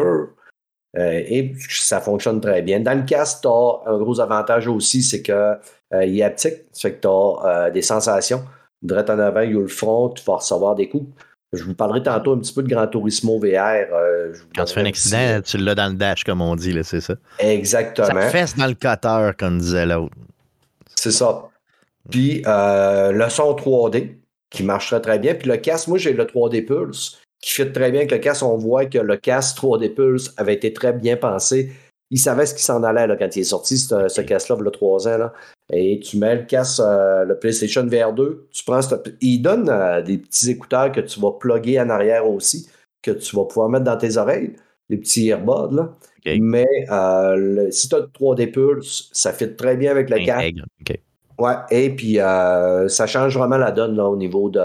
Et ça fonctionne très bien. Dans le casque, tu as un gros avantage aussi, c'est que il est haptique. Ça fait que tu as des sensations. Direct en avant, il y a le front, tu vas recevoir des coups. Je vous parlerai tantôt un petit peu de Gran Turismo VR. Euh, Quand tu fais un accident, tu l'as dans le dash, comme on dit, c'est ça? Exactement. Ça fesse dans le cutter, comme disait l'autre. C'est ça. Puis euh, le son 3D, qui marcherait très bien. Puis le casque, moi, j'ai le 3D Pulse, qui fit très bien avec le casque. On voit que le casque 3D Pulse avait été très bien pensé. Il savait ce qui s'en allait là, quand il est sorti, ce, ce casque-là, il y a trois ans. Là. Et tu mets le casque, euh, le PlayStation VR 2, tu prends il donne euh, des petits écouteurs que tu vas plugger en arrière aussi, que tu vas pouvoir mettre dans tes oreilles, les petits earbuds. Là. Mais euh, si tu as le 3D Pulse, ça fit très bien avec le casque. Ouais, et puis ça change vraiment la donne là, au niveau de,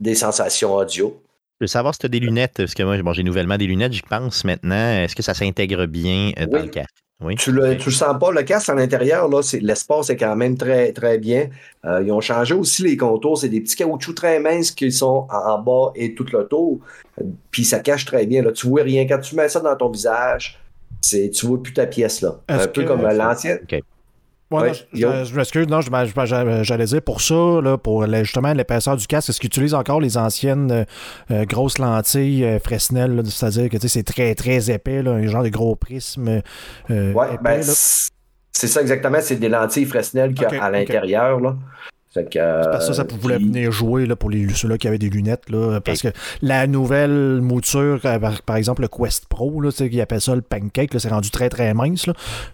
des sensations audio. Je veux savoir si tu as des lunettes, parce que moi, j'ai nouvellement des lunettes, j'y pense maintenant. Est-ce que ça s'intègre bien dans le casque? Oui. Tu le, tu le sens pas. Le casque à l'intérieur, là, l'espace est quand même très, très bien. Euh, ils ont changé aussi les contours. C'est des petits caoutchoucs très minces qui sont en, bas et tout le tour. Puis ça cache très bien. Là. Tu vois rien. Quand tu mets ça dans ton visage, tu vois plus ta pièce. là. Un peu comme l'ancienne. Ouais, je, m'excuse, non, j'allais dire pour ça, là, pour justement l'épaisseur du casque, est-ce qu'ils utilisent encore les anciennes euh, euh, grosses lentilles euh, Fresnel, c'est-à-dire que c'est très très épais, là, un genre de gros prisme. ouais, ben, c'est ça exactement, c'est des lentilles Fresnel qu'il y a à l'intérieur. Là ça, ça voulait venir jouer là, pour les, ceux-là qui avaient des lunettes. Là, parce que la nouvelle mouture, euh, par, exemple le Quest Pro, là, qui appelle ça le pancake, c'est rendu très très mince.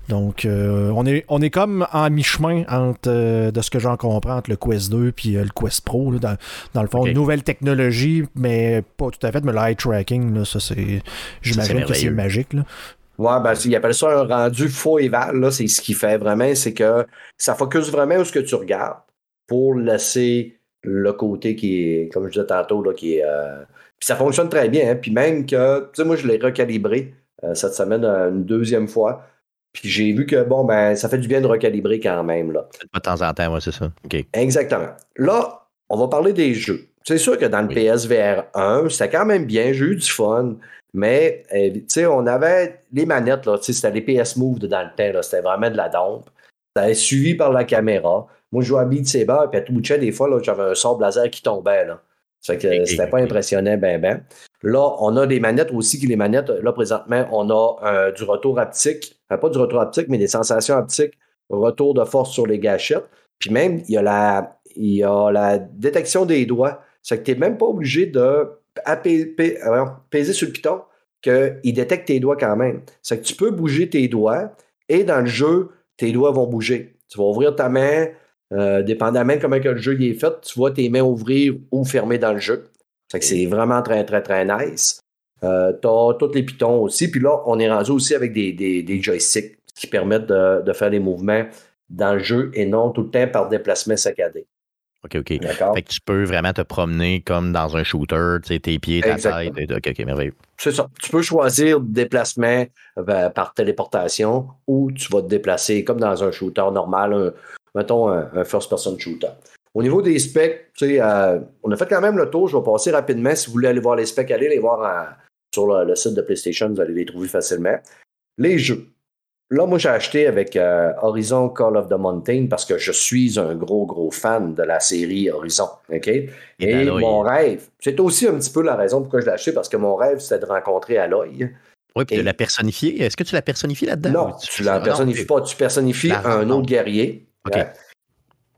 Donc euh, on, est, on est comme en mi-chemin entre, euh, de ce que j'en comprends, entre le Quest 2 et le Quest Pro. dans, dans, le fond, nouvelle technologie, mais pas tout à fait, mais l'eye tracking, ça c'est. J'imagine que c'est magique. Là. Ouais, ben, il appelle ça un rendu faux éval. C'est ce qui fait vraiment, c'est que ça focus vraiment où ce que tu regardes pour laisser le côté qui est, comme je disais tantôt, là, qui est. Euh, puis ça fonctionne très bien. Hein. Puis même que, tu sais, moi, je l'ai recalibré euh, cette semaine euh, une deuxième fois. Puis j'ai vu que, bon, ben, ça fait du bien de recalibrer quand même. Là. De temps en temps, ouais, c'est ça. Exactement. Là, on va parler des jeux. C'est sûr que dans le PSVR 1, c'était quand même bien, j'ai eu du fun. Mais, tu sais, on avait les manettes, là, c'était les PS Move dans le temps, c'était vraiment de la dompe. C'était suivi par la caméra. Moi, je jouais à Beat Saber, puis à tout bout de des fois, j'avais un sort laser qui tombait. Là. Ça que c'était pas impressionnant, ben, ben. Là, on a des manettes aussi, qui les manettes, là, présentement, on a euh, du retour haptique. pas du retour haptique, mais des sensations haptiques, retour de force sur les gâchettes. Puis même, il y a la, il y a la détection des doigts. C'est que tu n'es même pas obligé de peser sur le piton qu'il détecte tes doigts quand même. C'est que tu peux bouger tes doigts et dans le jeu, tes doigts vont bouger. Tu vas ouvrir ta main, euh, dépendamment de comment que le jeu est fait, tu vois tes mains ouvrir ou fermer dans le jeu. c'est vraiment très, très, très nice. Euh, tu as tous les pitons aussi. Puis là, on est rendu aussi avec des, des, joysticks qui permettent de, faire des mouvements dans le jeu et non tout le temps par déplacement saccadé. OK, OK. Fait que tu peux vraiment te promener comme dans un shooter, tu sais, tes pieds, ta tête. OK, OK, merveilleux. C'est ça. Tu peux choisir déplacement euh, par téléportation ou tu vas te déplacer comme dans un shooter normal, mettons, un, first-person shooter. Au niveau des specs, euh, on a fait quand même le tour. Je vais passer rapidement. Si vous voulez aller voir les specs, allez les voir sur le, site de PlayStation. Vous allez les trouver facilement. Les jeux. Là, moi, j'ai acheté avec euh, Horizon Call of the Mountain parce que je suis un gros, gros fan de la série Horizon. OK? Et, mon rêve, c'est aussi un petit peu la raison pourquoi je l'ai acheté parce que mon rêve, c'était de rencontrer Aloy. Oui, puis de la personnifier. Est-ce que tu la personnifies là-dedans? Non, tu ne la personnifies pas. Tu personnifies un autre guerrier.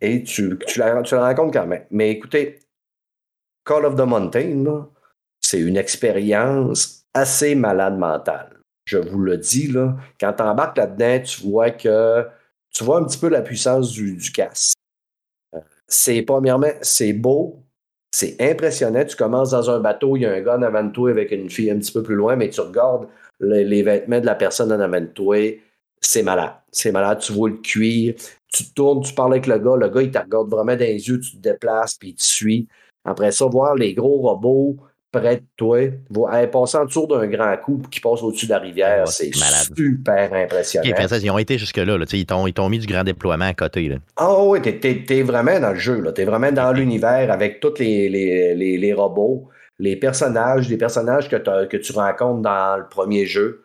Et tu, tu, la, tu rencontres quand même. Mais écoutez, Call of the Mountain, c'est une expérience assez malade mentale. Je vous le dis, là, quand tu embarques là-dedans, tu vois que tu vois un petit peu la puissance du, du casque. C'est premièrement, c'est beau, c'est impressionnant. Tu commences dans un bateau, il y a un gars en avant de toi avec une fille un petit peu plus loin, mais tu regardes les, vêtements de la personne en avant de toi, c'est malade. C'est malade, tu vois le cuir, tu te tournes, tu parles avec le gars, le gars, il te regarde vraiment dans les yeux, tu te déplaces, puis il te suit. Après ça, voir les gros robots près de toi, passer en dessous d'un grand coup qui passe au-dessus de la rivière, c'est super impressionnant. ils ont été jusque-là, ils t'ont mis du grand déploiement à côté. Là. Ah oui, t'es es, vraiment dans le jeu, t'es vraiment dans l'univers avec tous les, les, les, robots, les personnages, les personnages que, que tu rencontres dans le premier jeu.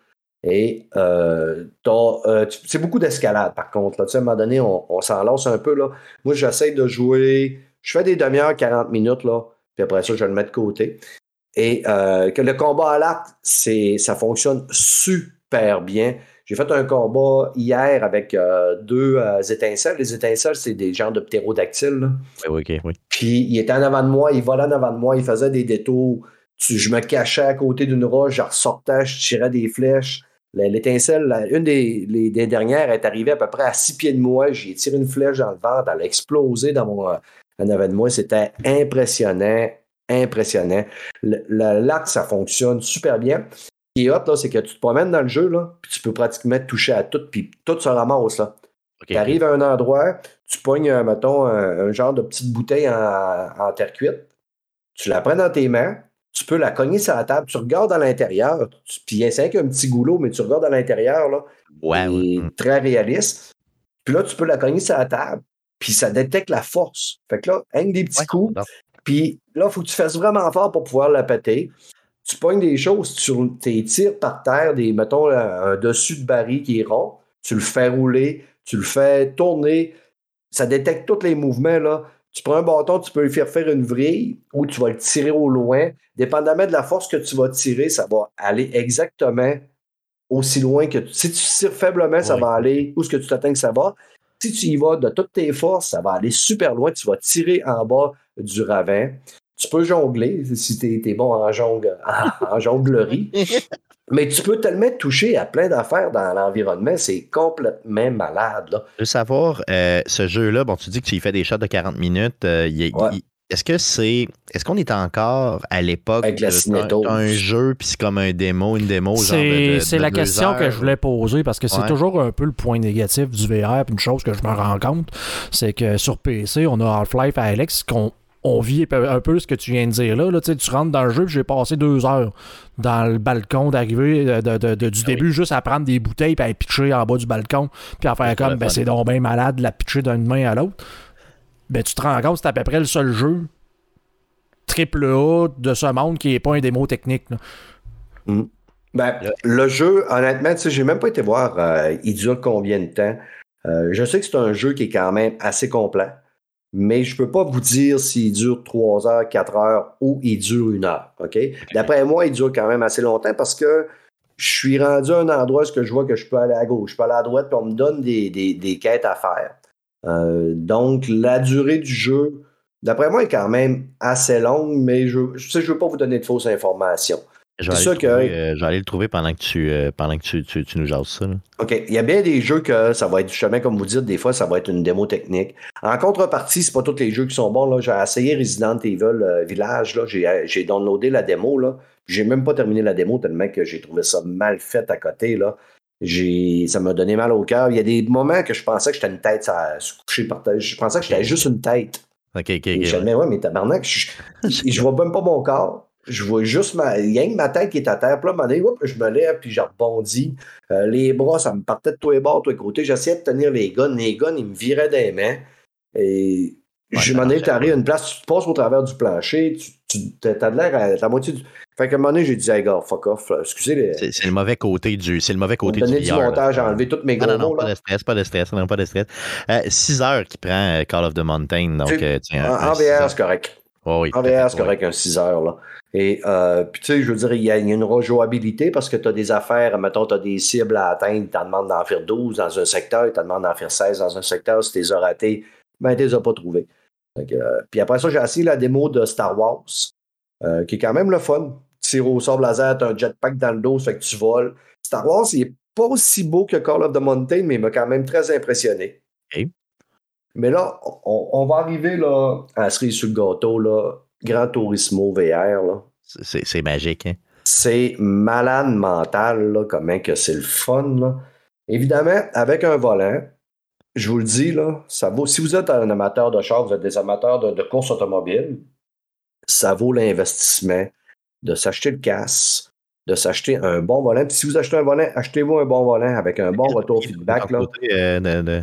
Et euh, euh c'est beaucoup d'escalade, par contre. Là. Tu sais, à un moment donné, on, s'en lance un peu. Là. Moi, j'essaie de jouer. Je fais des demi-heures, 40 minutes, là, puis après ça, je le mets de côté. Et euh, que le combat à l'arc, ça fonctionne super bien. J'ai fait un combat hier avec deux étincelles. Les étincelles, c'est des genres de ptérodactyles. Oui, oui, oui. Puis il était en avant de moi, il volait en avant de moi, il faisait des détours Tu, je me cachais à côté d'une roche, je ressortais, je tirais des flèches. L'étincelle, une des, des, dernières est arrivée à peu près à six pieds de moi. J'ai tiré une flèche dans le ventre, elle a explosé dans mon, en avant de moi. C'était impressionnant, impressionnant. Le, lac, ça fonctionne super bien. Ce qui est hot, c'est que tu te promènes dans le jeu, là, puis tu peux pratiquement toucher à tout, puis tout se ramasse. Là. Tu arrives à un endroit, tu pognes, euh, mettons, un, genre de petite bouteille en, terre cuite, tu la prends dans tes mains, tu peux la cogner sur la table, tu regardes à l'intérieur, puis c'est avec un petit goulot, mais tu regardes à l'intérieur, là. Ouais, hmm. Très réaliste. Puis là, tu peux la cogner sur la table, puis ça détecte la force. Fait que là, avec des petits coups, puis là, il faut que tu fasses vraiment fort pour pouvoir la péter. Tu pognes des choses, tu tires par terre, des, mettons, un dessus de baril qui est rond, tu le fais rouler, tu le fais tourner, ça détecte tous les mouvements. Là. Tu prends un bâton, tu peux lui faire faire une vrille ou tu vas le tirer au loin. Dépendamment de la force que tu vas tirer, ça va aller exactement aussi loin que tu. Si tu tires faiblement, ça va aller où ce que tu t'attends que ça va. Si tu y vas de toutes tes forces, ça va aller super loin. Tu vas tirer en bas du ravin. Tu peux jongler si tu es, bon en, jongle, en jonglerie. Mais tu peux tellement toucher à plein d'affaires dans l'environnement, c'est complètement malade. Là. Je veux savoir, euh, ce jeu-là, bon, tu dis que tu y fais des shots de 40 minutes. Euh, est-ce que c'est. Est-ce qu'on est encore à l'époque de un jeu, puis c'est comme un démo, une démo? C'est la question que je voulais poser parce que c'est toujours un peu le point négatif du VR. Puis une chose que je me rends compte, c'est que sur PC, on a Half-Life Alex qu'on on vit un peu ce que tu viens de dire là. là tu rentres dans le jeu, j'ai passé deux heures dans le balcon d'arriver euh, de, du ah début juste à prendre des bouteilles puis à pitcher en bas du balcon puis à faire comme ben, c'est donc bien malade de la pitcher d'une main à l'autre. Ben tu te rends compte c'est à peu près le seul jeu triple A de ce monde qui n'est pas un démo technique. Mm. Ben, le jeu, honnêtement, tu sais, j'ai même pas été voir euh, il dure combien de temps. Euh, je sais que c'est un jeu qui est quand même assez complet mais je ne peux pas vous dire s'il dure 3 heures, 4 heures ou il dure une heure. OK? D'après moi, il dure quand même assez longtemps parce que je suis rendu à un endroit où je vois que je peux aller à gauche, je peux aller à droite, puis on me donne des, quêtes à faire. Euh, donc, la durée du jeu, d'après moi, est quand même assez longue, mais je ne je veux pas vous donner de fausses informations. Je vais, aller, euh, aller le trouver pendant que tu, euh, pendant que tu, tu, nous jases ça. OK. Il y a bien des jeux que ça va être chemin, comme vous dites, des fois, ça va être une démo technique. En contrepartie, c'est pas tous les jeux qui sont bons. J'ai essayé Resident Evil euh, Village. J'ai downloadé la démo. Là. J'ai même pas terminé la démo tellement que j'ai trouvé ça mal fait à côté. Là. Ça m'a donné mal au cœur. Il y a des moments que je pensais que j'étais une tête à se coucher par terre. Je pensais que j'étais juste une tête. OK, OK, OK. Je ouais. mais tabarnak, je, je vois même pas mon corps je vois juste ma, il y a ma tête qui est à terre. Puis là, je me lève, puis je rebondis. Euh, les bras, ça me partait de tous les bords, de tous les côtés. J'essayais de tenir les guns. Les guns, ils me viraient des mains. Et je m'en ai à une place, tu passes au travers du plancher, tu, tu as l'air à la moitié du. Fait qu'à un moment donné, j'ai dit, hey, gars, fuck off. Excusez. Les... C'est le mauvais côté du. C'est le mauvais côté du. du montage, enlever toutes mes gros non, non, pas de stress, pas de stress, non, pas de stress. 6 euh, heures qui prend euh, Call of the Mountain. Donc, tiens, en, VR, c'est correct. Oh, oui, en VR, c'est correct, un 6 heures. Là. Et euh, puis, tu sais, je veux dire, il y, a une rejouabilité parce que tu as des affaires, mettons, tu as des cibles à atteindre, ils t'en demandent d'en faire 12 dans un secteur, ils t'en demandent d'en faire 16 dans un secteur. Si tu les as ratés, ben, tu les as pas trouvés. Euh, puis après ça, j'ai essayé la démo de Star Wars, euh, qui est quand même le fun. Tire au sort laser, tu as un jetpack dans le dos, ça fait que tu voles. Star Wars, il n'est pas aussi beau que Call of the Mountain, mais il m'a quand même très impressionné. Mais là, on, va arriver là, à cerise sur le gâteau, là, Grand Turismo VR. Là. C'est magique, hein? C'est malade mental, là, comment que c'est le fun. Là. Évidemment, avec un volant, je vous le dis, là, ça vaut. Si vous êtes un amateur de char, vous êtes des amateurs de, course automobile, ça vaut l'investissement de s'acheter le casque, de s'acheter un bon volant. Puis si vous achetez un volant, achetez-vous un bon volant avec un bon retour feedback. Là. Euh,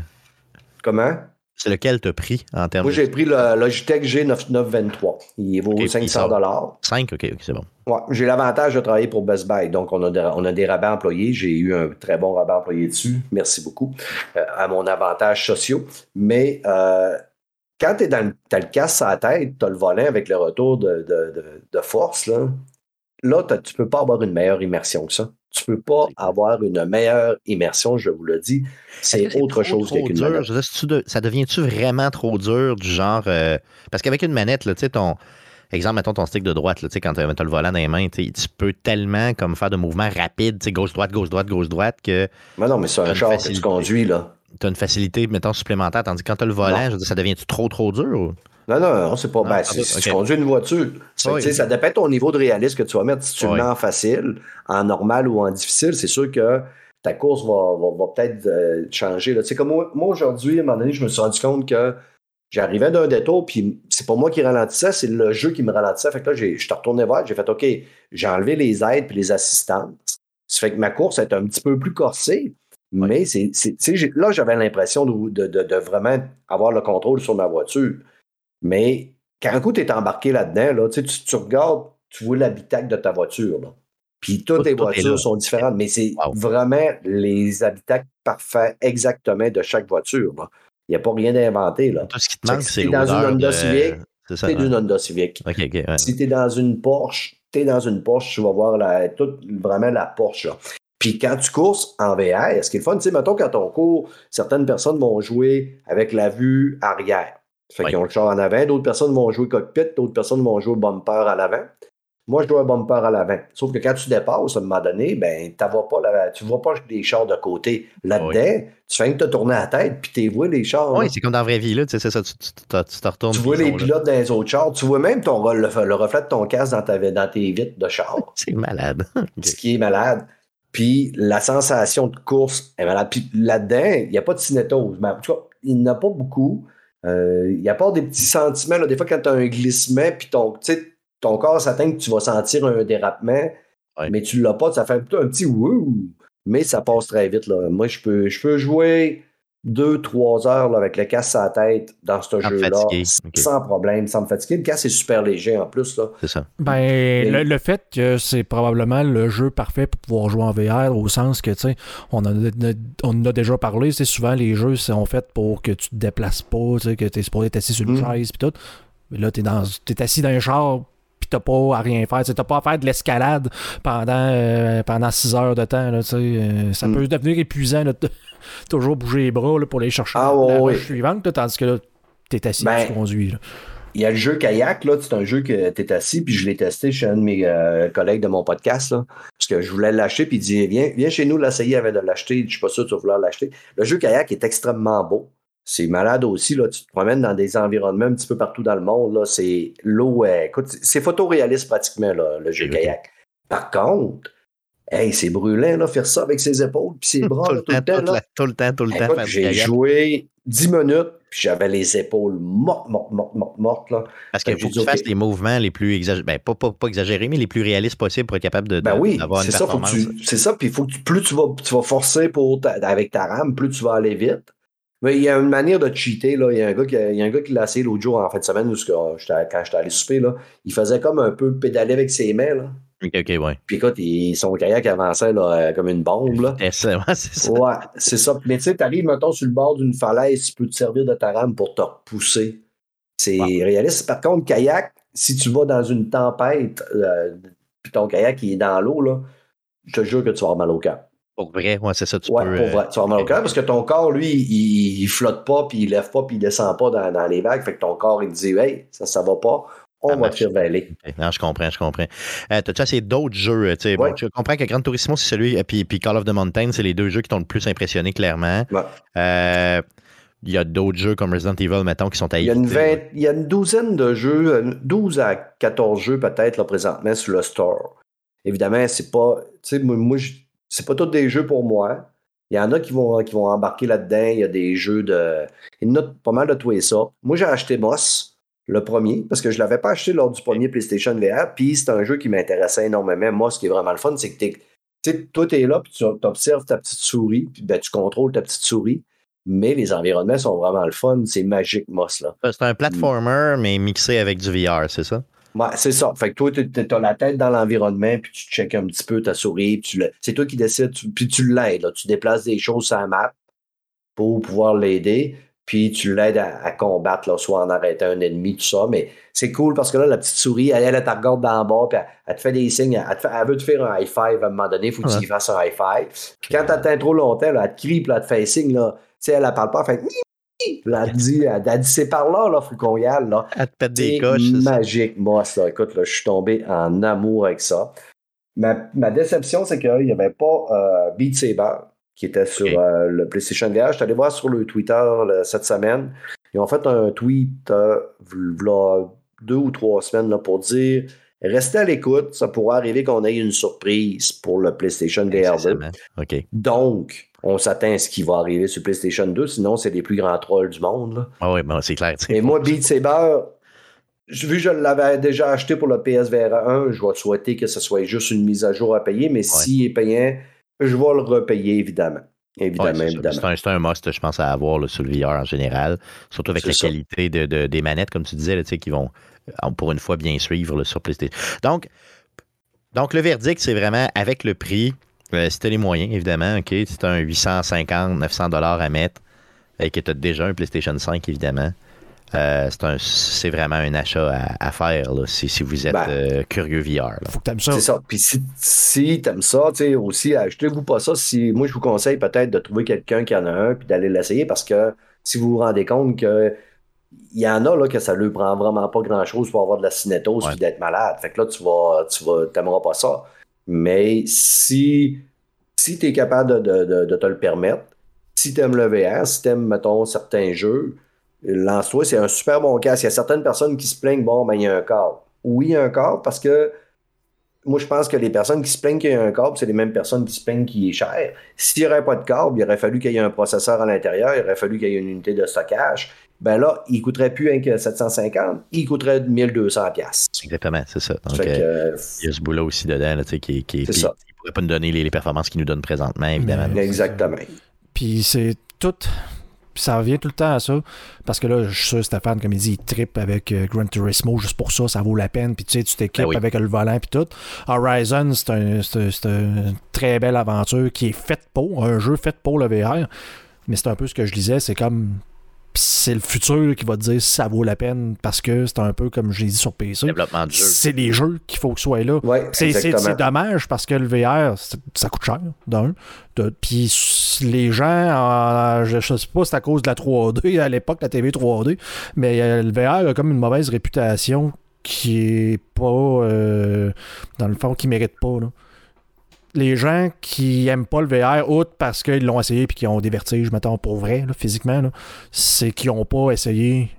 Comment? C'est lequel tu as pris en termes Moi, j'ai pris le Logitech G9923. Il vaut 500 dollars. 5, OK, OK, c'est bon. Ouais, j'ai l'avantage de travailler pour Best Buy. Donc, on a, on a des rabais employés. J'ai eu un très bon rabat employé dessus. Merci beaucoup. Euh, à mon avantage sociaux. Mais euh, quand tu es dans as le casse à la tête, tu as le volant avec le retour de, de force, là, là tu ne peux pas avoir une meilleure immersion que ça tu peux pas avoir une meilleure immersion, je vous le dis. C'est autre chose qu'une manette. ça devient-tu vraiment trop dur du genre. Euh, parce qu'avec une manette, là, ton. exemple, mettons ton stick de droite, là, tu sais, quand tu as, le volant dans les mains, tu peux tellement comme faire de mouvements rapides, tu sais, gauche-droite, gauche-droite, gauche-droite, que. Mais non, mais c'est un char que tu conduis, là. Tu as une facilité, mettons, supplémentaire, tandis que quand tu as le volant, je veux ça devient trop, trop dur? Non, non, non, c'est pas. ben, si tu conduis une voiture, ça, ça dépend de ton niveau de réalisme que tu vas mettre. Si tu le mets en facile, en normal ou en difficile, c'est sûr que ta course va, va, peut-être euh, changer. Tu sais, comme moi, aujourd'hui, à un moment donné, je me suis rendu compte que j'arrivais d'un détour, puis c'est pas moi qui ralentissais, c'est le jeu qui me ralentissait. Fait que là, je suis retourné voir, j'ai fait OK, j'ai enlevé les aides puis les assistantes. Ça fait que ma course est un petit peu plus corsée. Mais c'est, là, j'avais l'impression de, de, vraiment avoir le contrôle sur ma voiture. Mais quand un coup, tu es embarqué là-dedans, là, tu, tu regardes, tu vois l'habitacle de ta voiture. Là. Puis toutes les voitures sont différentes, mais c'est vraiment les habitacles parfaits exactement de chaque voiture. Il n'y a pas rien d'inventé. Tout ce qui te manque, c'est dans une Honda Civic, tu es une Honda Civic. Si tu es dans une Porsche, tu es dans une Porsche, tu vas voir la, vraiment la Porsche. Puis quand tu courses en VR, ce qui est le fun, tu sais, mettons, quand on court, certaines personnes vont jouer avec la vue arrière. Fait qu'ils ont le char en avant, d'autres personnes vont jouer cockpit, d'autres personnes vont jouer bumper à l'avant. Moi, je dois un bumper à l'avant. Sauf que quand tu dépasses, à un moment donné, ben, pas tu ne vois pas des chars de côté. Là-dedans, tu fais que te tourner la tête, puis tu vois les chars. Oui, c'est comme dans la vraie vie, là. Tu sais, ça, tu, te retournes. Tu vois les pilotes dans les autres chars. Tu vois même ton, le, reflet de ton casque dans, ta, dans tes vitres de char. c'est malade. Ce qui est malade. Puis la sensation de course est malade. Puis là-dedans, il n'y a pas de cinétose. Mais, en tout cas, il n'y en a pas beaucoup. Euh, il y a pas des petits sentiments. Là, des fois, quand tu as un glissement, puis ton, ton corps s'atteint que tu vas sentir un dérapement, mais tu l'as pas, ça fait plutôt un petit wouh, mais ça passe très vite. Là. Moi, je peux, je peux jouer deux, trois heures avec le casque à la tête dans ce jeu-là, sans problème, sans me fatiguer. Le casque est super léger en plus. C'est ça. Ben, le, fait que c'est probablement le jeu parfait pour pouvoir jouer en VR, au sens que, tu sais, on, en a, déjà parlé, c'est souvent les jeux sont faits pour que tu te déplaces pas, que tu es supposé être assis sur une mm. chaise, puis tout. Mais là, tu es, es assis dans un char t'as pas à rien faire. T'as pas à faire de l'escalade pendant, euh, pendant six heures de temps. Là, euh, ça mm. peut devenir épuisant de toujours bouger les bras pour aller chercher ah, la suivante, tandis que là, t'es assis, ben, tu conduis. Il y a le jeu kayak, là, c'est un jeu que tu es assis, puis je l'ai testé chez un de mes euh, collègues de mon podcast, parce que je voulais l'acheter, puis il dit Viens, viens chez nous l'essayer avant de l'acheter, je suis pas sûr que tu vas vouloir l'acheter. Le jeu kayak est extrêmement beau. C'est malade aussi, là. Tu te promènes dans des environnements un petit peu partout dans le monde, là. C'est l'eau, écoute, c'est photoréaliste pratiquement, là, le jeu kayak. Par contre, hey, c'est brûlant, là, faire ça avec ses épaules puis ses bras, tout, le temps, tout, le temps, tout le temps, tout le temps. J'ai joué 10 minutes, puis j'avais les épaules mortes, mortes, mortes, mortes, mortes, là. Parce qu'il faut que tu fasses les mouvements les plus exagérés, ben, pas, pas, pas, exagérés, mais les plus réalistes possibles pour être capable de, ben oui, une ça, C'est ça, puis il faut que plus tu vas, tu vas forcer pour avec ta rame, plus tu vas aller vite. Mais il y a une manière de cheater. Là. Il, y a un gars qui, il y a un gars qui l'a essayé l'autre jour en fin de semaine, où quand j'étais allé souper. Là, il faisait comme un peu pédaler avec ses mains. Là. OK, OK, ouais. Puis écoute, il, son kayak avançait là, euh, comme une bombe. Là. c'est ça. Ouais, c'est ça. Mais tu sais, t'arrives, mettons, sur le bord d'une falaise, tu peux te servir de ta rame pour te repousser. C'est réaliste. Par contre, kayak, si tu vas dans une tempête, euh, puis ton kayak il est dans l'eau, là, je te jure que tu vas avoir mal au cœur. Pour vrai, ouais, c'est ça. Tu ouais, pour vrai. Tu vas au cœur parce que ton corps, lui, il, il, flotte pas, puis il lève pas, puis il descend pas dans, dans, les vagues. Fait que ton corps, il te dit, hey, ça, ça va pas. On va te faire Non, je comprends, je comprends. Euh, T'as-tu essayé d'autres jeux? Ouais. Bon, tu comprends que Gran Turismo, c'est celui, euh, puis, puis Call of the Mountain, c'est les deux jeux qui t'ont le plus impressionné, clairement. Ouais. Euh, il y a d'autres jeux comme Resident Evil, mettons, qui sont à il y, a une il y a une douzaine de jeux, 12 à 14 jeux peut-être, là, présentement, sur le store. Évidemment, c'est pas. Tu sais, moi, moi c'est pas tous des jeux pour moi. Il y en a qui vont, qui vont embarquer là-dedans. Il y a des jeux de. Il y en a pas mal de tout et ça. Moi, j'ai acheté Moss, le premier, parce que je ne l'avais pas acheté lors du premier PlayStation VR. Puis c'est un jeu qui m'intéressait énormément. Moi, ce qui est vraiment le fun, c'est que tu toi, tu es là, puis tu observes ta petite souris, puis ben, tu contrôles ta petite souris. Mais les environnements sont vraiment le fun. C'est magique, Moss. là. C'est un platformer, mais mixé avec du VR, c'est ça? Ouais, c'est ça. Fait que toi, tu as la tête dans l'environnement, puis tu checkes un petit peu ta souris, puis c'est toi qui décides, puis tu l'aides. Tu déplaces des choses sur la map pour pouvoir l'aider, puis tu l'aides à, combattre, là, soit en arrêtant un ennemi, tout ça. Mais c'est cool parce que là, la petite souris, elle, elle, te regarde d'en bas, puis elle, te fait des signes, elle, veut te faire un high five à un moment donné, il faut que tu fasses un high five. Puis quand tu attends trop longtemps, là, elle te crie, puis elle te fait signe, là, tu sais, elle ne parle pas, elle fait Elle dit, elle dit c'est par là, là, Fouconnial. Là. Elle te pète des coches. magique, moi, ça. Écoute, là, je suis tombé en amour avec ça. Ma, ma déception, c'est qu'il n'y avait pas euh, Beat Saber qui était sur euh, le PlayStation VR. Je suis allé voir sur le Twitter là, cette semaine. Ils ont fait un tweet euh, deux ou trois semaines là, pour dire restez à l'écoute, ça pourrait arriver qu'on ait une surprise pour le PlayStation VR 2. Incessamment. OK. Donc, on s'attend à ce qui va arriver sur PlayStation 2, sinon c'est les plus grands trolls du monde. Ah oui, bon, c'est clair. Et moi, Beat Saber, vu que je l'avais déjà acheté pour le PSVR 1, je vais souhaiter que ce soit juste une mise à jour à payer, mais s'il est payant, je vais le repayer, évidemment. Évidemment, c'est ça. évidemment. c'est un, must, je pense, à avoir là, sur le VR en général. Surtout avec la ça. qualité de, de- des manettes, comme tu disais, là, tu sais, qui vont pour une fois bien suivre là, sur PlayStation. Donc, donc, le verdict, c'est vraiment avec le prix, euh, si tu les moyens, évidemment, OK, si tu un 850, 900 dollars à mettre et que tu as déjà un PlayStation 5, évidemment, euh, c'est vraiment un achat à, à faire là, si, si vous êtes Ben. euh, curieux VR. là. Faut que t'aimes ça. C'est ça. Puis si, si t'aimes ça, tu sais, aussi, achetez-vous pas ça. Si, moi, je vous conseille peut-être de trouver quelqu'un qui en a un puis d'aller l'essayer parce que si vous vous rendez compte que il y en a là, que ça ne prend vraiment pas grand-chose pour avoir de la cinétose Ouais. puis d'être malade. Fait que là, tu vas, tu vas, t'aimeras pas ça. Mais si, si tu es capable de, de- de- de te le permettre, si tu aimes le VR, si tu aimes, mettons, certains jeux, lance-toi, c'est un super bon casque. Il y a certaines personnes qui se plaignent, bon, ben, il y a un câble. Oui, il y a un câble parce que moi, je pense que les personnes qui se plaignent qu'il y a un câble, c'est les mêmes personnes qui se plaignent qu'il est cher. S'il n'y aurait pas de câble, il aurait fallu qu'il y ait un processeur à l'intérieur, il aurait fallu qu'il y ait une unité de stockage. Ben là, il coûterait plus que 750, il coûterait 1200 pièces. Exactement, c'est ça. Donc, Fait que, euh, euh, il y a ce bout-là aussi dedans, là, tu sais, qui, puis ça. il pourrait pas nous donner les, les performances qu'il nous donne présentement, évidemment. Mais- exactement. Puis c'est tout. Puis ça revient tout le temps à ça. Parce que là, je suis sûr, Stéphane, comme il dit, il trippe avec euh, Gran Turismo juste pour ça, ça vaut la peine. Puis tu sais, tu t'équipes Ben oui. avec le volant puis tout. Horizon, c'est un, une très belle aventure qui est faite pour, un jeu fait pour le VR. Mais c'est un peu ce que je disais, c'est comme. C'est le futur qui va te dire si ça vaut la peine parce que c'est un peu comme j'ai dit sur PC. Développement du jeu. C'est des jeux qu'il faut que soient là. C'est c'est- exactement. c'est dommage parce que le VR, ça coûte cher, d'un. De- Puis les gens, euh, je, je sais pas si c'est à cause de la 3D, à l'époque, la TV 3D, mais euh, le VR a comme une mauvaise réputation qui est pas, euh, dans le fond, qui mérite pas. là. Les gens qui aiment pas le VR, outre parce qu'ils l'ont essayé et qui ont des vertiges, mettons, pour vrai, là, physiquement, c'est qu'ils ont pas essayé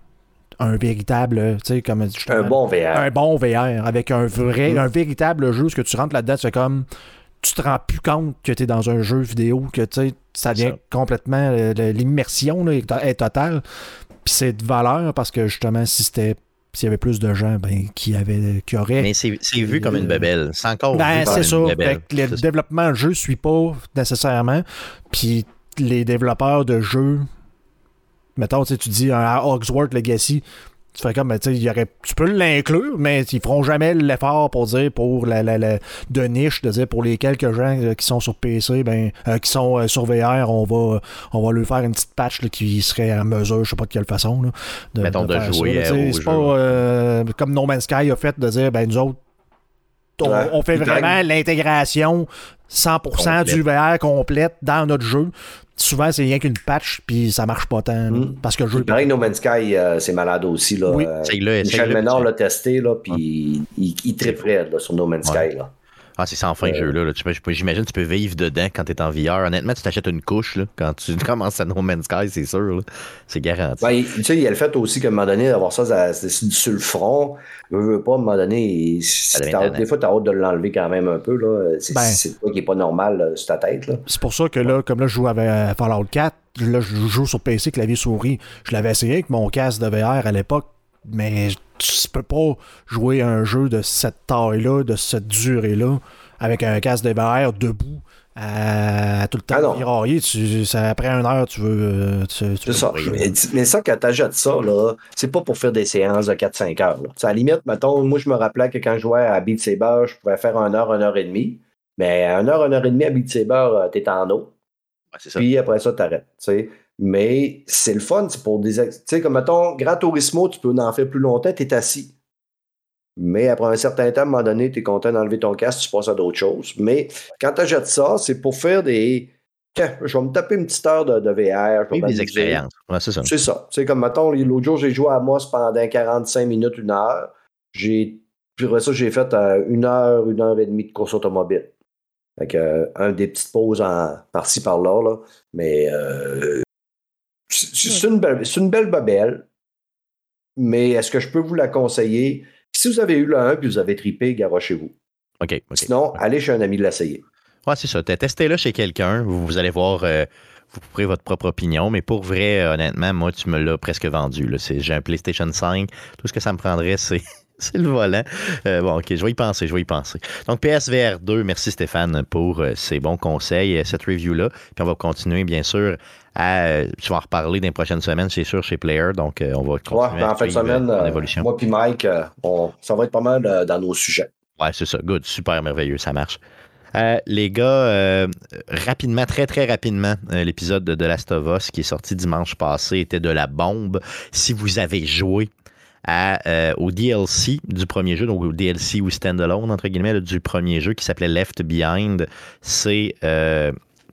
un véritable, tu sais, comme Un bon VR. un bon VR avec un vrai, Mhm. un véritable jeu. Ce que tu rentres là-dedans, c'est comme tu te rends plus compte que tu es dans un jeu vidéo, que tu sais, ça vient Ça. complètement euh, l'immersion est totale. Puis c'est de valeur parce que justement, si c'était s'il y avait plus de gens ben, qui avaient qui auraient Mais c'est vu comme une bebelle. C'est encore ben, c'est ça. le développement de jeu suit pas nécessairement. Puis les développeurs de jeux, mettons, tu dis un Hogwarts Legacy, tu fais comme, ben, tu sais, il y aurait, tu peux l'inclure, mais ils feront jamais l'effort pour dire, pour la, la, la- de niche, de dire pour les quelques gens euh, qui sont sur PC, ben, euh, qui sont euh, sur VR, on va, on va lui faire une petite patch là, qui serait en mesure, je sais pas de quelle façon, là, de, Mettons, de jouer, C'est jeu. pas euh, comme No Man's Sky a fait de dire, ben, nous autres, on, Ouais. on fait vraiment l'intégration 100% Complète. du VR complète dans notre jeu. Souvent, c'est rien qu'une patch, puis ça marche pas tant. là, Mm. Parce que le jeu. Pareil, No Man's Sky, euh, c'est malade aussi. Là. Oui. Euh, Michel Ménard l'a testé, là, puis il, il triperait là, sur No Man's Ouais. Sky. Là. Ah, c'est sans fin, Euh, ce jeu-là. là. Tu peux- J'imagine que tu peux vivre dedans quand tu es en VR. Honnêtement, tu t'achètes une couche là, quand tu commences à No Man's Sky, c'est sûr. là. C'est garanti. Ben, il- tu sais, il a le fait aussi qu'à un moment donné, d'avoir ça sur le front, je veux pas, à un moment donné, des fois, tu as hâte de l'enlever quand même un peu. là. C'est Ben. c'est quoi qui est pas normal là, sur ta tête. Là. C'est pour ça que là, comme là, je joue avec euh, Fallout 4, là, je joue sur PC, clavier souris. Je l'avais essayé avec mon casque de VR à l'époque, mais tu peux pas jouer un jeu de cette taille-là, de cette durée-là, avec un casque de VR debout. À, tout le Ah temps non. virailler, tu, ça, après une heure, tu veux. euh, tu, tu C'est veux ça. Mais, mais ça, quand t'achètes ça, là, c'est pas pour faire des séances de 4-5 heures. Là. À la limite, mettons, moi, je me rappelais que quand je jouais à Beat Saber, je pouvais faire 1 heure, 1 heure et demie. Mais 1 heure, 1 heure et demie à Beat Saber, euh, t'es en eau. Ouais, c'est ça. Puis après ça, t'arrêtes. Tu. Mais c'est le fun, c'est pour des. Tu sais, comme mettons, Grand Turismo, tu peux en faire plus longtemps, t'es assis. Mais après un certain temps, à un moment donné, tu es content d'enlever ton casque, tu passes à d'autres choses. Mais quand tu achètes ça, c'est pour faire des. je vais me taper une petite heure de, de VR. Oui, des expériences. c'est ça. C'est ça. C'est comme, mettons, l'autre jour, j'ai joué à Moss pendant 45 minutes, une heure. J'ai, puis après ça, j'ai fait euh, une heure, une heure et demie de course automobile. Fait euh, un des petites pauses par-ci, par-là, là. Mais euh, c'est une, belle, une belle babelle. Mais est-ce que je peux vous la conseiller? Si vous avez eu le 1 puis vous avez tripé, garochez-vous. OK. Sinon, allez chez un ami de l'essayer. Ouais, c'est ça. Testez-le chez quelqu'un. Vous, allez voir, euh, vous pourrez votre propre opinion. Mais pour vrai, honnêtement, moi, tu me l'as presque vendu. J'ai un PlayStation 5. Tout ce que ça me prendrait, c'est. C'est le volant. Euh, bon, OK, je vais y penser, je vais y penser. Donc, PSVR 2, merci Stéphane pour euh, ces bons conseils, cette review-là. Puis on va continuer, bien sûr, à. tu vas en reparler dans les prochaines semaines, c'est sûr, chez Player. Donc, on va continuer. Ouais, en fin de semaine, moi puis Mike, ça va être pas mal dans nos sujets. Ouais, c'est ça. Good, super merveilleux, ça marche. Euh, les gars, euh, rapidement, très très rapidement, euh, l'épisode de The Last of Us qui est sorti dimanche passé était de la bombe. Si vous avez joué au DLC du premier jeu, donc au DLC ou standalone, entre guillemets, du premier jeu qui s'appelait Left Behind, c'est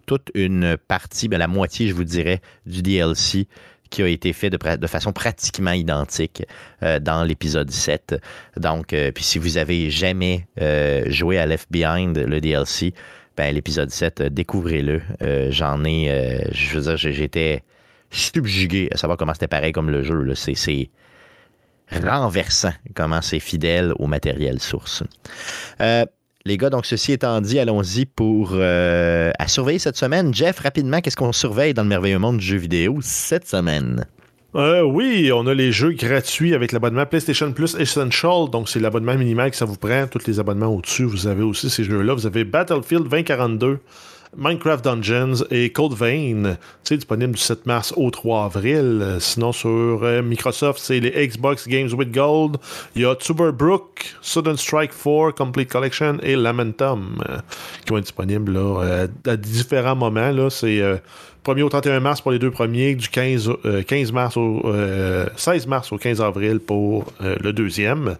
toute une partie, ben, la moitié, je vous dirais, du DLC qui a été fait de, façon pratiquement identique euh, dans l'épisode 7. Donc, euh, puis si vous avez jamais euh, joué à Left Behind, le DLC, ben, l'épisode 7, découvrez-le. J'en ai, je veux dire, j'étais subjugué à savoir comment c'était pareil comme le jeu. C'est renversant comment c'est fidèle au matériel source. Les gars, donc ceci étant dit, allons-y pour euh, à surveiller cette semaine. Jeff, rapidement, qu'est-ce qu'on surveille dans le merveilleux monde du jeu vidéo cette semaine? Euh, oui, on a les jeux gratuits avec l'abonnement PlayStation Plus Essential. Donc, c'est l'abonnement minimal que ça vous prend. Tous les abonnements au-dessus, vous avez aussi ces jeux-là. Vous avez Battlefield 2042, Minecraft Dungeons et Code Vein, c'est disponible du 7 mars au 3 avril. Sinon, sur euh, Microsoft, c'est les Xbox Games with Gold. Il y a Tuberbrook, Sudden Strike 4 Complete Collection et Lamentum euh, qui vont être disponibles euh, à différents moments. Là, c'est 1er au 31 mars pour les deux premiers, du 15, 15 mars au 16 mars au 15 avril pour le deuxième.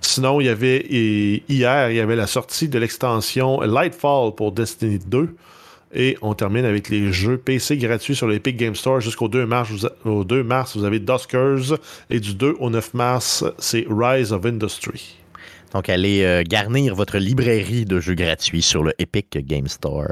Sinon, il y avait hier, il y avait la sortie de l'extension Lightfall pour Destiny 2. Et on termine avec les jeux PC gratuits sur l'Epic Game Store jusqu'au 2 mars. Au 2 mars, vous avez Duskers. Et du 2 au 9 mars, c'est Rise of Industry. Donc, allez euh, garnir votre librairie de jeux gratuits sur le Epic Game Store.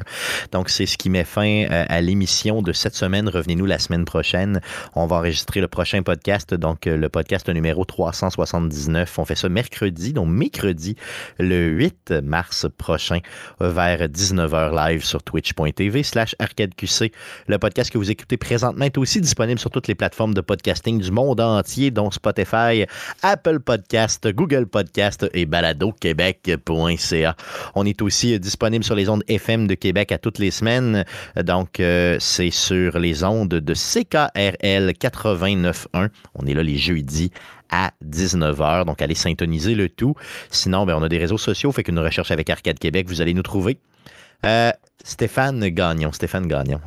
Donc, c'est ce qui met fin euh, à l'émission de cette semaine. Revenez-nous la semaine prochaine. On va enregistrer le prochain podcast, donc euh, le podcast numéro 379. On fait ça mercredi, donc mercredi, le 8 mars prochain, vers 19h live sur twitch.tv slash arcadeqc. Le podcast que vous écoutez présentement est aussi disponible sur toutes les plateformes de podcasting du monde entier, dont Spotify, Apple Podcast, Google Podcast et baladoquebec.ca. On est aussi disponible sur les ondes FM de Québec à toutes les semaines. Donc, euh, c'est sur les ondes de CKRL 89.1. On est là les jeudis à 19h. Donc, allez syntoniser le tout. Sinon, ben, on a des réseaux sociaux. Fait qu'une recherche avec Arcade Québec, vous allez nous trouver. Euh, Stéphane Gagnon, Stéphane Gagnon.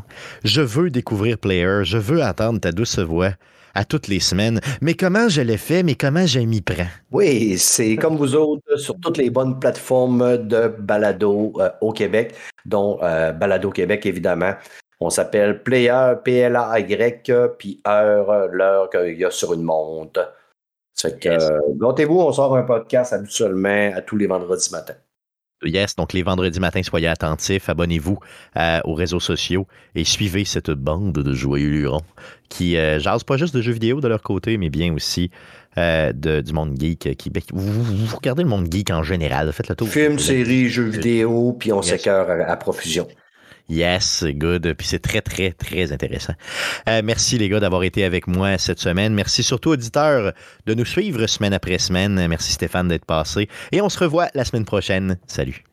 Je veux découvrir Player, je veux entendre ta douce voix à toutes les semaines. Mais comment je l'ai fait, mais comment je m'y prends? Oui, c'est comme vous autres sur toutes les bonnes plateformes de balado euh, au Québec, dont euh, Balado Québec, évidemment. On s'appelle Player, P-L-A-Y, puis heure, l'heure qu'il y a sur une montre. C'est que, yes. vous on sort un podcast habituellement à tous les vendredis matins. Yes, donc les vendredis matins, soyez attentifs, abonnez-vous euh, aux réseaux sociaux et suivez cette bande de joyeux lurons qui euh, jase pas juste de jeux vidéo de leur côté, mais bien aussi euh, de, du monde geek. Qui, ben, vous, regardez le monde geek en général, faites le tour. Films, séries, jeux vidéo, puis on s'écœure à, profusion. Yes, good. Puis c'est très, très, très intéressant. merci les gars d'avoir été avec moi cette semaine. Merci surtout auditeurs de nous suivre semaine après semaine. Merci Stéphane d'être passé. Et on se revoit la semaine prochaine. Salut.